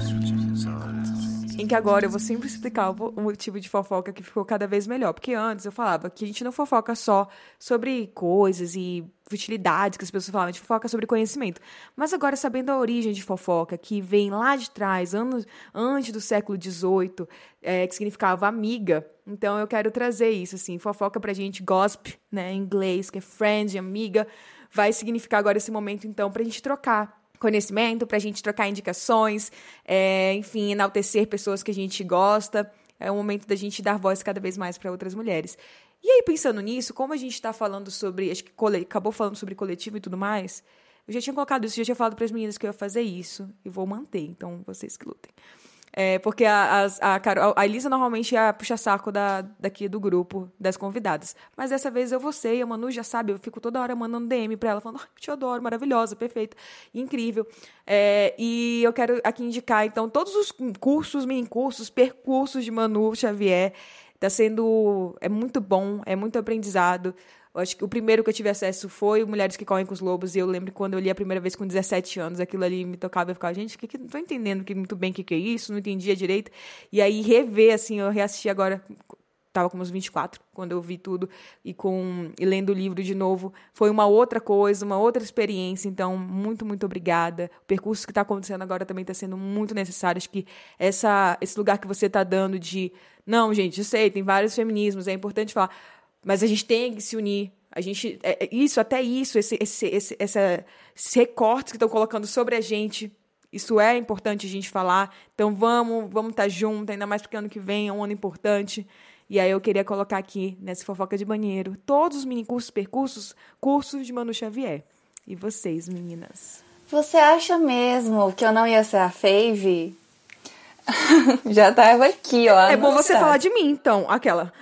em que agora eu vou sempre explicar o motivo de fofoca que ficou cada vez melhor. Porque antes eu falava que a gente não fofoca só sobre coisas e futilidades que as pessoas falavam, a gente fofoca sobre conhecimento. Mas agora, sabendo a origem de fofoca, que vem lá de trás, anos antes do século XVIII, é, que significava amiga, então eu quero trazer isso, assim, fofoca pra gente, gossip, né, em inglês, que é friend, amiga, vai significar agora esse momento, então, pra gente trocar conhecimento, para a gente trocar indicações, é, enfim, enaltecer pessoas que a gente gosta. É o momento da gente dar voz cada vez mais para outras mulheres. E aí, pensando nisso, como a gente está falando sobre. Acho que acabou falando sobre coletivo e tudo mais. Eu já tinha colocado isso, já tinha falado para as meninas que eu ia fazer isso. E vou manter, então vocês que lutem. É, porque a, a, a, a Elisa normalmente é a puxa-saco da, daqui do grupo, das convidadas. Mas dessa vez eu vou ser, e a Manu já sabe, eu fico toda hora mandando DM pra ela, falando, oh, te adoro, maravilhosa, perfeita, incrível. É, e eu quero aqui indicar, então, todos os cursos, mini-cursos, percursos de Manu Xavier. Tá sendo. É muito bom, é muito aprendizado. Eu acho que o primeiro que eu tive acesso foi Mulheres que Correm com os Lobos, e eu lembro quando eu li a primeira vez com 17 anos, aquilo ali me tocava e ficava, gente, que, que, não tô entendendo muito bem o que, que é isso, não entendia direito. E aí rever, assim, eu reassisti agora, estava com uns 24 quando eu vi tudo e com e lendo o livro de novo. Foi uma outra coisa uma outra experiência então muito muito obrigada. O percurso que está acontecendo agora também está sendo muito necessário. Acho que essa esse lugar que você está dando de não gente eu sei tem vários feminismos é importante falar mas a gente tem que se unir. A gente, é, é isso, até isso, esse, esse, esse, essa, recortes que estão colocando sobre a gente, isso é importante a gente falar. Então vamos, vamos estar tá juntos, ainda mais porque ano que vem é um ano importante. E aí eu queria colocar aqui, nessa fofoca de banheiro, todos os mini cursos, percursos, cursos de Manu Xavier. E vocês, meninas? Você acha mesmo que eu não ia ser a Fave? Já tava aqui, ó. É bom você falar de mim, então, aquela.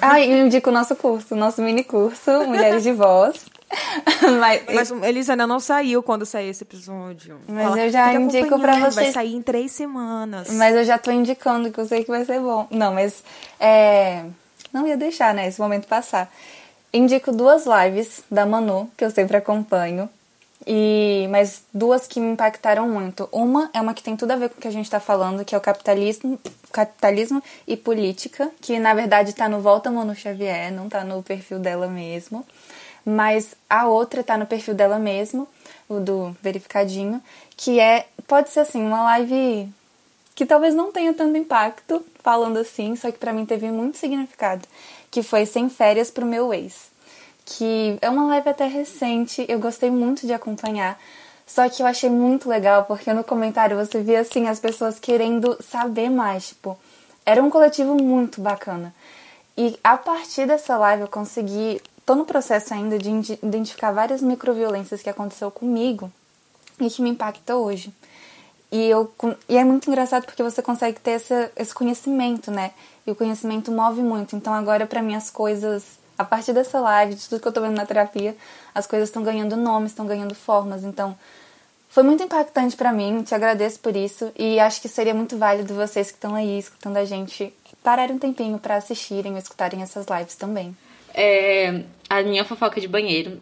Ah, eu indico o nosso curso, nosso mini curso, Mulheres de Voz. Mas, Mas Elisa ainda não saiu quando sair esse episódio. Mas Fala, eu já indico pra vocês. Vai sair em três semanas. Mas eu já tô indicando que eu sei que vai ser bom. Não, mas é, não ia deixar, né, esse momento passar. Indico duas lives da Manu, que eu sempre acompanho, e mas duas que me impactaram muito. Uma é uma que tem tudo a ver com o que a gente está falando, que é o capitalismo, capitalismo e política, que na verdade está no Volta Manu Xavier, não está no perfil dela mesmo. Mas a outra está no perfil dela mesmo, o do verificadinho, que é pode ser assim uma live que talvez não tenha tanto impacto falando assim, só que para mim teve muito significado, que foi sem férias pro meu ex que é uma live até recente, eu gostei muito de acompanhar. Só que eu achei muito legal porque no comentário você via assim as pessoas querendo saber mais, tipo, era um coletivo muito bacana. E a partir dessa live eu consegui, tô no processo ainda de identificar várias microviolências que aconteceu comigo e que me impactam hoje. E, eu, e é muito engraçado porque você consegue ter essa, esse conhecimento, né? E o conhecimento move muito. Então agora para mim as coisas a partir dessa live, de tudo que eu tô vendo na terapia, as coisas estão ganhando nomes, estão ganhando formas. Então, foi muito impactante para mim, te agradeço por isso e acho que seria muito válido vocês que estão aí escutando a gente pararem um tempinho para assistirem ou escutarem essas lives também. É, a minha fofoca de banheiro.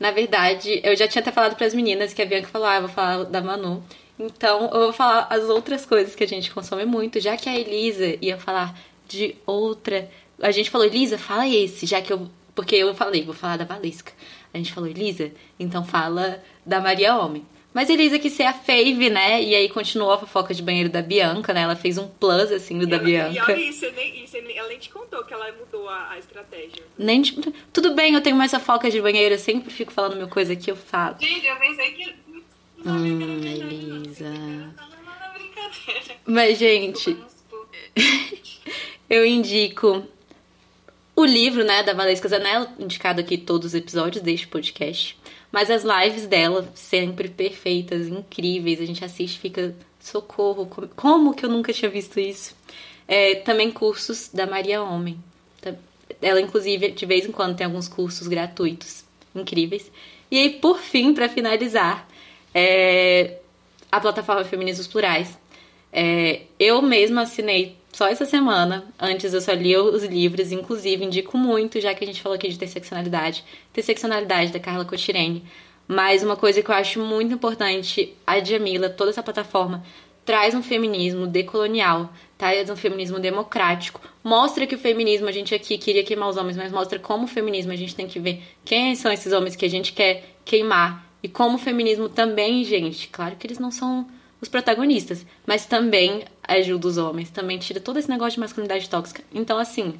Na verdade, eu já tinha até falado para as meninas que a Bianca falou, ah, vou falar da Manu. Então, eu vou falar as outras coisas que a gente consome muito, já que a Elisa ia falar de outra a gente falou, Elisa, fala esse, já que eu. Porque eu falei, vou falar da Valesca. A gente falou, Elisa, então fala da Maria Homem. Mas Elisa quis ser a fave, né? E aí continuou a fofoca de banheiro da Bianca, né? Ela fez um plus, assim, do e da ela, Bianca. E olha isso, nem, isso, ela nem te contou que ela mudou a, a estratégia. Nem te... Tudo bem, eu tenho mais fofoca de banheiro, eu sempre fico falando meu coisa que eu falo. Gente, eu pensei que... Hum, Elisa... Mas, gente... eu indico o livro, né, da Valesca Zanella, indicado aqui todos os episódios deste podcast. Mas as lives dela, sempre perfeitas, incríveis. A gente assiste fica, socorro, como que eu nunca tinha visto isso? É, também cursos da Maria Homem. Ela, inclusive, de vez em quando tem alguns cursos gratuitos, incríveis. E aí, por fim, para finalizar, é, a plataforma Feminismos Plurais. É, eu mesma assinei só essa semana. Antes eu só li os livros, inclusive indico muito, já que a gente falou aqui de interseccionalidade, interseccionalidade da Carla Cotirene. Mas uma coisa que eu acho muito importante, a Jamila, toda essa plataforma, traz um feminismo decolonial, traz um feminismo democrático, mostra que o feminismo, a gente aqui queria queimar os homens, mas mostra como o feminismo a gente tem que ver quem são esses homens que a gente quer queimar e como o feminismo também, gente, claro que eles não são os protagonistas, mas também ajuda os homens, também tira todo esse negócio de masculinidade tóxica. Então, assim,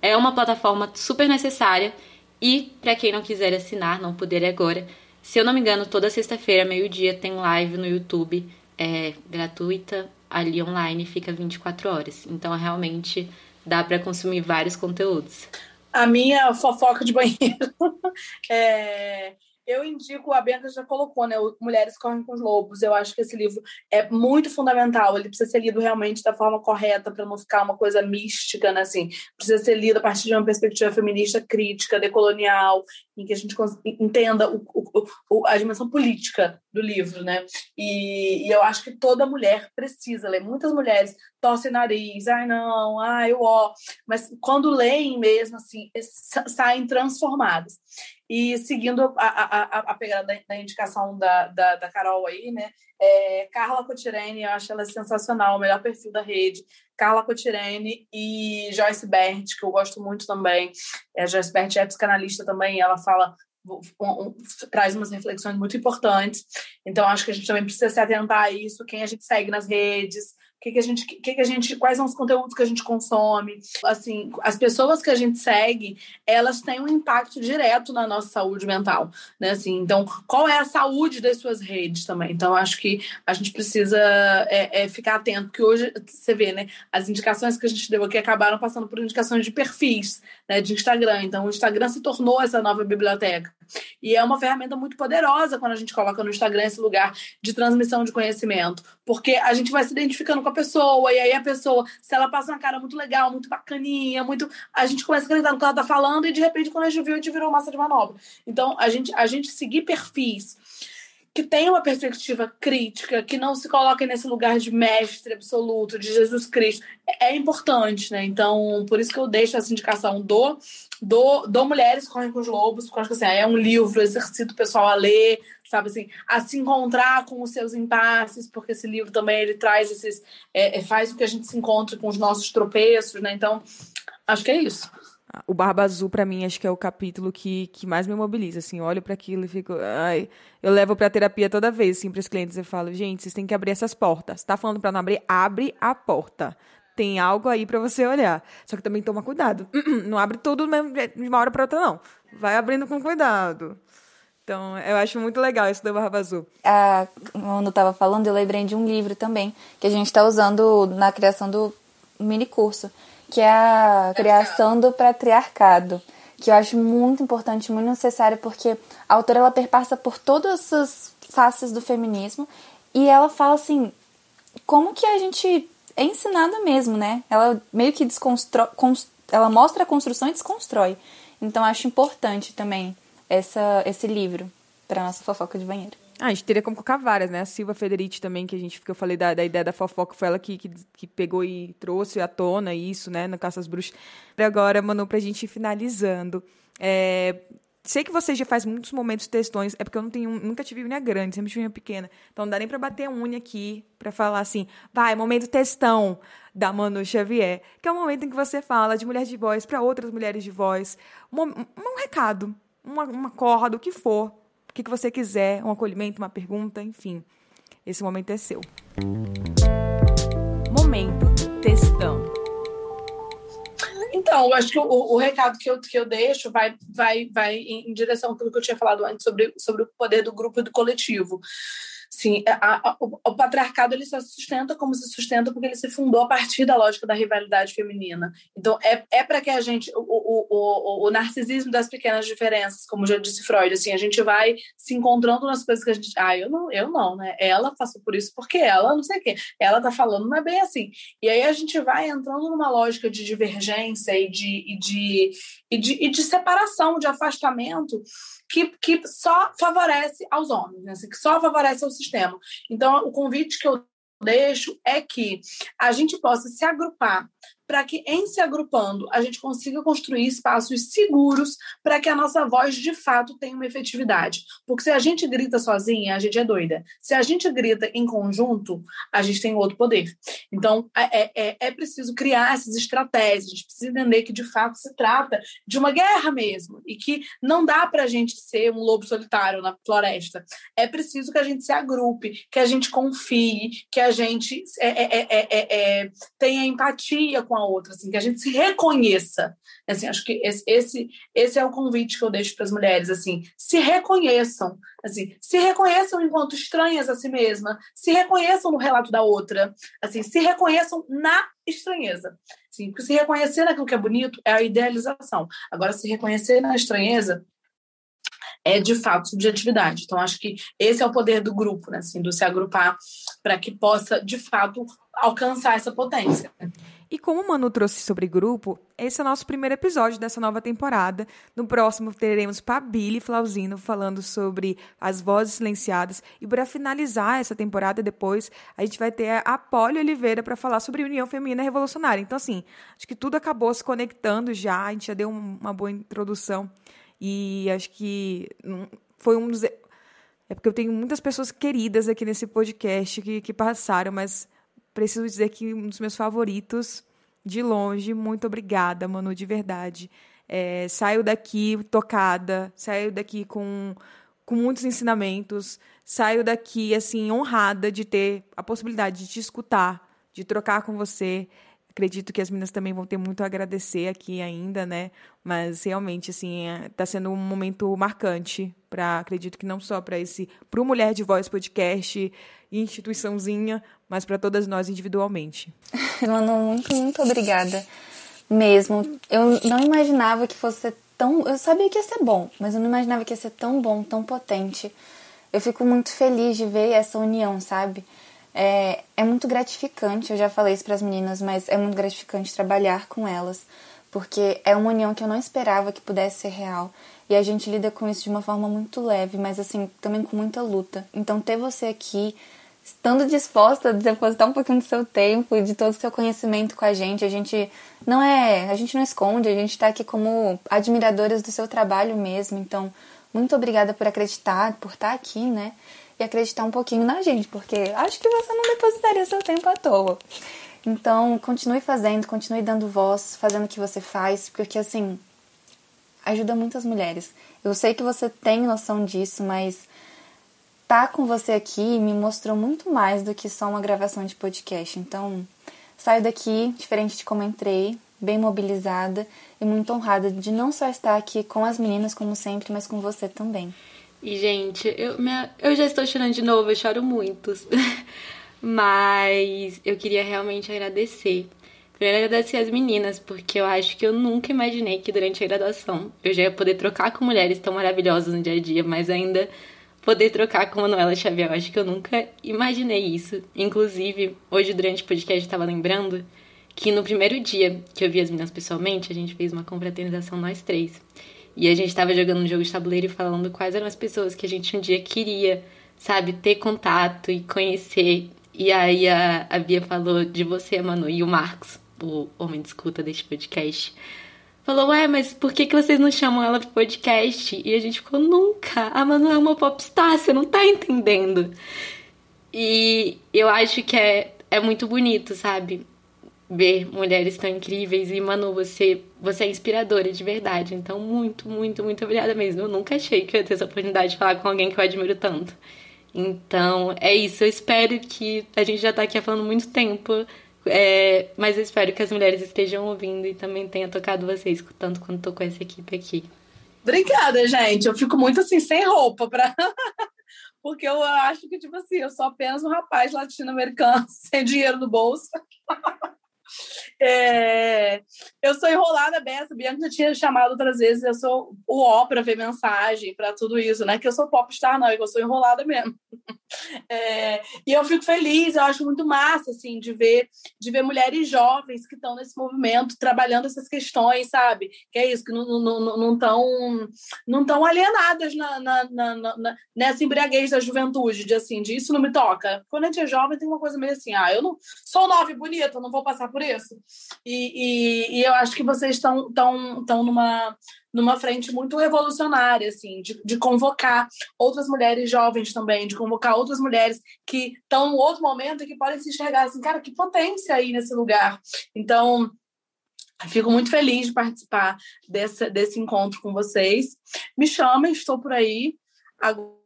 é uma plataforma super necessária e para quem não quiser assinar, não puder agora, se eu não me engano, toda sexta-feira, meio-dia, tem live no YouTube, é gratuita, ali online, fica 24 horas. Então, realmente dá para consumir vários conteúdos. A minha fofoca de banheiro é eu indico, a Bianca já colocou, né? Mulheres Correm com os Lobos. Eu acho que esse livro é muito fundamental. Ele precisa ser lido realmente da forma correta, para não ficar uma coisa mística, né? Assim, precisa ser lido a partir de uma perspectiva feminista crítica, decolonial, em que a gente entenda o, o, o, a dimensão política do livro, né? E, e, eu acho que toda mulher precisa ler. Muitas mulheres torcem nariz, ai não, ai ó, mas quando leem mesmo, assim, saem transformadas. E seguindo a, a, a pegada da, indicação da, da, da, Carol aí, né? É, Carla Cotirene, eu acho ela sensacional, o melhor perfil da rede. Carla Cotirene e Joyce Bert, que eu gosto muito também. É, Joyce Bert é psicanalista também, ela fala traz umas reflexões muito importantes. Então, acho que a gente também precisa se atentar a isso, quem a gente segue nas redes, que, que a gente, que, que a gente, quais são os conteúdos que a gente consome. Assim, as pessoas que a gente segue, elas têm um impacto direto na nossa saúde mental, né? Assim, então, qual é a saúde das suas redes também? Então, acho que a gente precisa é, é ficar atento, porque hoje você vê, né? As indicações que a gente deu aqui acabaram passando por indicações de perfis, né? De Instagram. Então, o Instagram se tornou essa nova biblioteca. E é uma ferramenta muito poderosa quando a gente coloca no Instagram esse lugar de transmissão de conhecimento, porque a gente vai se identificando com a pessoa, e aí a pessoa, se ela passa uma cara muito legal, muito bacaninha, muito. A gente começa a acreditar no que ela tá falando, e de repente, quando a gente viu, a gente virou massa de manobra. Então, a gente, a gente seguir perfis que tenham uma perspectiva crítica, que não se coloquem nesse lugar de mestre absoluto, de Jesus Cristo, é importante, né? Então, por isso que eu deixo essa indicação do, do, do Mulheres Correm com os Lobos, porque eu acho que assim, é um livro, exercito o pessoal a ler, sabe assim, a se encontrar com os seus impasses, porque esse livro também ele traz esses, é, é, faz com que a gente se encontre com os nossos tropeços, né? Então, acho que é isso. O Barba Azul, para mim, acho que é o capítulo que, que mais me mobiliza. Assim, olho para aquilo e fico. Ai, eu levo pra terapia toda vez, assim, pros clientes. Eu falo, gente, vocês têm que abrir essas portas. Tá falando pra não abrir? Abre a porta. Tem algo aí para você olhar. Só que também toma cuidado. Não abre tudo de uma hora pra outra, não. Vai abrindo com cuidado. Então, eu acho muito legal isso do Barba Azul. Ah, quando eu tava falando, eu lembrei de um livro também, que a gente está usando na criação do mini curso que é a criação do patriarcado, que eu acho muito importante, muito necessário, porque a autora ela perpassa por todas as faces do feminismo e ela fala assim, como que a gente é ensinada mesmo, né? Ela meio que desconstrói, ela mostra a construção e desconstrói. Então acho importante também essa, esse livro para nossa fofoca de banheiro. Ah, a gente teria como colocar várias, né? A Silva Federici também, que a gente que eu falei da, da ideia da fofoca, foi ela que, que, que, pegou e trouxe à tona isso, né? No Caça às Bruxas. E agora, Manu, pra gente ir finalizando. É, sei que você já faz muitos momentos textões, é porque eu não tenho, nunca tive unha grande, sempre tive unha pequena. Então não dá nem pra bater unha aqui, pra falar assim, vai, momento textão da Manu Xavier, que é o momento em que você fala de mulher de voz para outras mulheres de voz, um, um recado, uma, uma corda, o que for, que, que você quiser, um acolhimento, uma pergunta, enfim. Esse momento é seu. Momento textão. Então, eu acho que o, o, recado que eu, que eu deixo vai, vai, vai em, em direção àquilo que eu tinha falado antes sobre, sobre o poder do grupo e do coletivo. Sim, a, a, o, o, patriarcado ele se sustenta como se sustenta porque ele se fundou a partir da lógica da rivalidade feminina. Então, é, é para que a gente. O, o, o, o, narcisismo das pequenas diferenças, como já disse Freud, assim, a gente vai se encontrando nas coisas que a gente. Ah, eu não, eu não, né? Ela passou por isso porque ela, não sei o quê. Ela tá falando, não é bem assim. E aí a gente vai entrando numa lógica de divergência e de, e de, e de, e de separação, de afastamento que, que só favorece aos homens, né? Assim, que só favorece ao sistema. Então, o convite que eu deixo é que a gente possa se agrupar para que, em se agrupando, a gente consiga construir espaços seguros para que a nossa voz, de fato, tenha uma efetividade. Porque se a gente grita sozinha, a gente é doida. Se a gente grita em conjunto, a gente tem outro poder. Então, é, é, é preciso criar essas estratégias, a gente precisa entender que, de fato, se trata de uma guerra mesmo e que não dá para a gente ser um lobo solitário na floresta. É preciso que a gente se agrupe, que a gente confie, que a gente é, é, é tenha empatia com a outra, assim, que a gente se reconheça. Assim, acho que esse, esse, esse é o convite que eu deixo para as mulheres, assim, se reconheçam, assim, se reconheçam enquanto estranhas a si mesma, se reconheçam no relato da outra, assim, se reconheçam na estranheza. Assim, porque se reconhecer naquilo que é bonito é a idealização. Agora, se reconhecer na estranheza é de fato subjetividade. Então, acho que esse é o poder do grupo, né? Assim, do se agrupar para que possa, de fato, alcançar essa potência. E como o Manu trouxe sobre grupo, esse é o nosso primeiro episódio dessa nova temporada. No próximo teremos Pabili Flauzino falando sobre as vozes silenciadas. E para finalizar essa temporada depois, a gente vai ter a Polly Oliveira para falar sobre União Feminina Revolucionária. Então, assim, acho que tudo acabou se conectando já, a gente já deu uma boa introdução. E acho que foi um dos. É porque eu tenho muitas pessoas queridas aqui nesse podcast que, que passaram, mas preciso dizer que um dos meus favoritos, de longe, muito obrigada, Manu, de verdade. É, saio daqui tocada, saio daqui com, com muitos ensinamentos, saio daqui, assim, honrada de ter a possibilidade de te escutar, de trocar com você. Acredito que as meninas também vão ter muito a agradecer aqui ainda, né? Mas realmente, assim, está é, sendo um momento marcante para, acredito que não só para esse, para o Mulher de Voz podcast, instituiçãozinha, mas para todas nós individualmente. Manu, muito, muito obrigada mesmo. Eu não imaginava que fosse tão. Eu sabia que ia ser bom, mas eu não imaginava que ia ser tão bom, tão potente. Eu fico muito feliz de ver essa união, sabe? É, é muito gratificante, eu já falei isso para as meninas, mas é muito gratificante trabalhar com elas, porque é uma união que eu não esperava que pudesse ser real. E a gente lida com isso de uma forma muito leve, mas assim, também com muita luta. Então ter você aqui, estando disposta a depositar um pouquinho do seu tempo e de todo o seu conhecimento com a gente, a gente não é, a gente não esconde, a gente está aqui como admiradoras do seu trabalho mesmo. Então, muito obrigada por acreditar, por estar aqui, né? E acreditar um pouquinho na gente, porque acho que você não depositaria seu tempo à toa. Então, continue fazendo, continue dando voz, fazendo o que você faz, porque assim, ajuda muitas mulheres. Eu sei que você tem noção disso, mas tá com você aqui me mostrou muito mais do que só uma gravação de podcast. Então, saio daqui, diferente de como entrei, bem mobilizada e muito honrada de não só estar aqui com as meninas, como sempre, mas com você também. E, gente, eu, minha, eu já estou chorando de novo, eu choro muito. Mas eu queria realmente agradecer. Primeiro agradecer as meninas, porque eu acho que eu nunca imaginei que durante a graduação eu já ia poder trocar com mulheres tão maravilhosas no dia a dia, mas ainda poder trocar com Manuela Xavier. Eu acho que eu nunca imaginei isso. Inclusive, hoje durante o podcast eu estava lembrando que no primeiro dia que eu vi as meninas pessoalmente, a gente fez uma confraternização nós três. E a gente estava jogando um jogo de tabuleiro e falando quais eram as pessoas que a gente um dia queria, sabe, ter contato e conhecer e aí a, a Bia falou de você, Manu, e o Marcos, o homem de escuta deste podcast, falou, ué, mas por que, que vocês não chamam ela pro podcast? E a gente ficou, nunca, a Manu é uma popstar, você não tá entendendo. E eu acho que é, é muito bonito, sabe? Ver mulheres tão incríveis. E, Manu, você, você é inspiradora de verdade. Então, muito, muito, muito obrigada mesmo. Eu nunca achei que eu ia ter essa oportunidade de falar com alguém que eu admiro tanto. Então, é isso. Eu espero que. A gente já tá aqui falando muito tempo, é, mas eu espero que as mulheres estejam ouvindo e também tenha tocado vocês, tanto quanto tocou essa equipe aqui. Obrigada, gente. Eu fico muito assim, sem roupa, pra... porque eu acho que, tipo assim, eu sou apenas um rapaz latino-americano sem dinheiro no bolso. É, eu sou enrolada Bessa, Bianca já tinha chamado outras vezes, eu sou o ó para ver mensagem, para tudo isso, né? Que eu sou popstar, não, eu sou enrolada mesmo. É, e eu fico feliz, eu acho muito massa, assim, de ver, de ver mulheres jovens que estão nesse movimento, trabalhando essas questões, sabe? Que é isso, que não estão não, não tão alienadas na, na, na, na, nessa embriaguez da juventude, de assim, de isso não me toca. Quando a gente é jovem, tem uma coisa meio assim, ah, eu não sou nova e bonita, não vou passar por isso. E, e, e eu acho que vocês estão tão, tão numa numa frente muito revolucionária, assim, de, de convocar outras mulheres jovens também, de convocar outras mulheres que estão no outro momento e que podem se enxergar assim, cara, que potência aí nesse lugar. Então, Fico muito feliz de participar desse, desse encontro com vocês. Me chamem, estou por aí. Agora,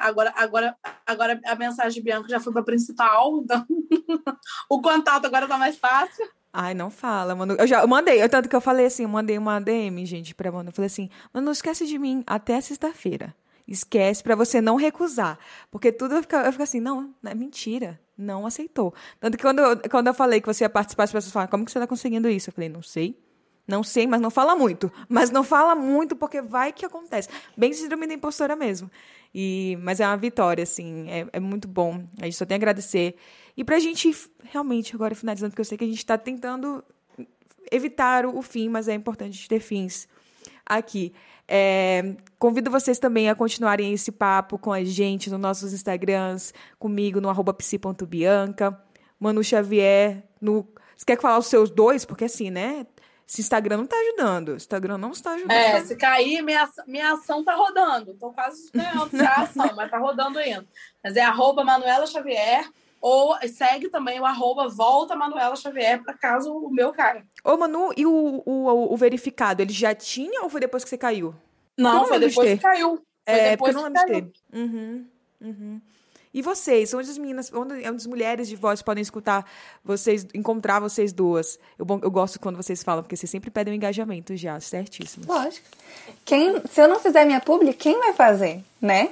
agora, agora, agora a mensagem de Bianca já foi para principal, então o contato agora está mais fácil. Ai, não fala, mano. Eu já eu mandei, tanto que eu falei assim, eu mandei uma DM, gente, pra Manu. Eu falei assim, mano, não esquece de mim até sexta-feira. Esquece para você não recusar. Porque tudo eu fico, eu fico assim, não, é mentira. Não aceitou. Tanto que quando eu, quando eu falei que você ia participar, as pessoas falaram, como que você tá conseguindo isso? Eu falei, não sei. Não sei, mas não fala muito. Mas não fala muito porque vai que acontece. Bem síndrome da impostora mesmo. E, mas é uma vitória, assim. É, é muito bom. A gente só tem a agradecer. E para a gente, realmente, agora finalizando, porque eu sei que a gente está tentando evitar o, fim, mas é importante ter fins aqui. É, convido vocês também a continuarem esse papo com a gente nos nossos Instagrams, comigo no arroba psi.bianca, Manu Xavier, no. Você quer falar os seus dois? Porque assim, né? Esse Instagram não está ajudando. Instagram não está ajudando. É, se cair, minha, minha ação está rodando. Estou quase ganhando a ação, mas está rodando ainda. Mas é arroba Manuela Xavier, ou segue também o arroba volta Manuela Xavier, para caso o meu cara. Ô, Manu, e o, o, o, verificado, ele já tinha ou foi depois que você caiu? Não, foi depois que caiu. Foi é, depois porque eu não lembro de ter. Uhum, uhum. E vocês, onde as meninas, onde as mulheres de voz podem escutar vocês, encontrar vocês duas? Eu, eu gosto quando vocês falam, porque vocês sempre pedem um engajamento já, certíssimo. Lógico. Quem, se eu não fizer minha publi, quem vai fazer, né?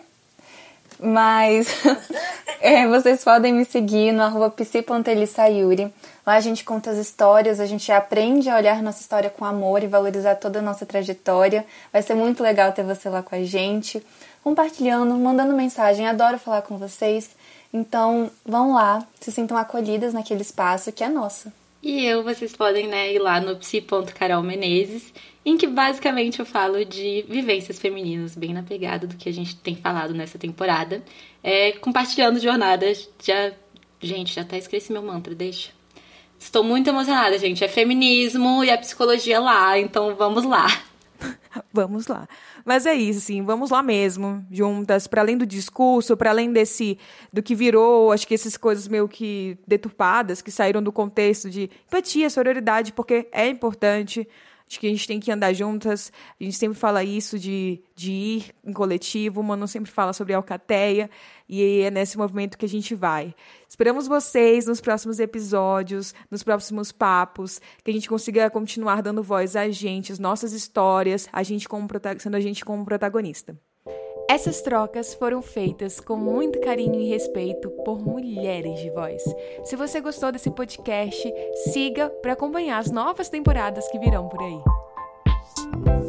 Mas é, vocês podem me seguir no arroba psi.elissayuri. Lá a gente conta as histórias, a gente aprende a olhar nossa história com amor e valorizar toda a nossa trajetória. Vai ser muito legal ter você lá com a gente, compartilhando, mandando mensagem. Adoro falar com vocês. Então, vão lá, se sintam acolhidas naquele espaço que é nosso. E eu, vocês podem né, ir lá no psi.carolmenezes, em que basicamente eu falo de vivências femininas, bem na pegada do que a gente tem falado nessa temporada. É, compartilhando jornadas. Já, gente, já até esqueci meu mantra, deixa. Estou muito emocionada, gente. É feminismo e a psicologia lá, então vamos lá. vamos lá. Mas é isso, assim, vamos lá mesmo, juntas, para além do discurso, para além desse do que virou, acho que essas coisas meio que deturpadas, que saíram do contexto de empatia, sororidade, porque é importante. Acho que a gente tem que andar juntas. A gente sempre fala isso de, de ir em coletivo. O Mano sempre fala sobre alcateia. E é nesse movimento que a gente vai. Esperamos vocês nos próximos episódios, nos próximos papos, que a gente consiga continuar dando voz a gente, as nossas histórias, a gente como, sendo a gente como protagonista. Essas trocas foram feitas com muito carinho e respeito por mulheres de voz. Se você gostou desse podcast, siga para acompanhar as novas temporadas que virão por aí.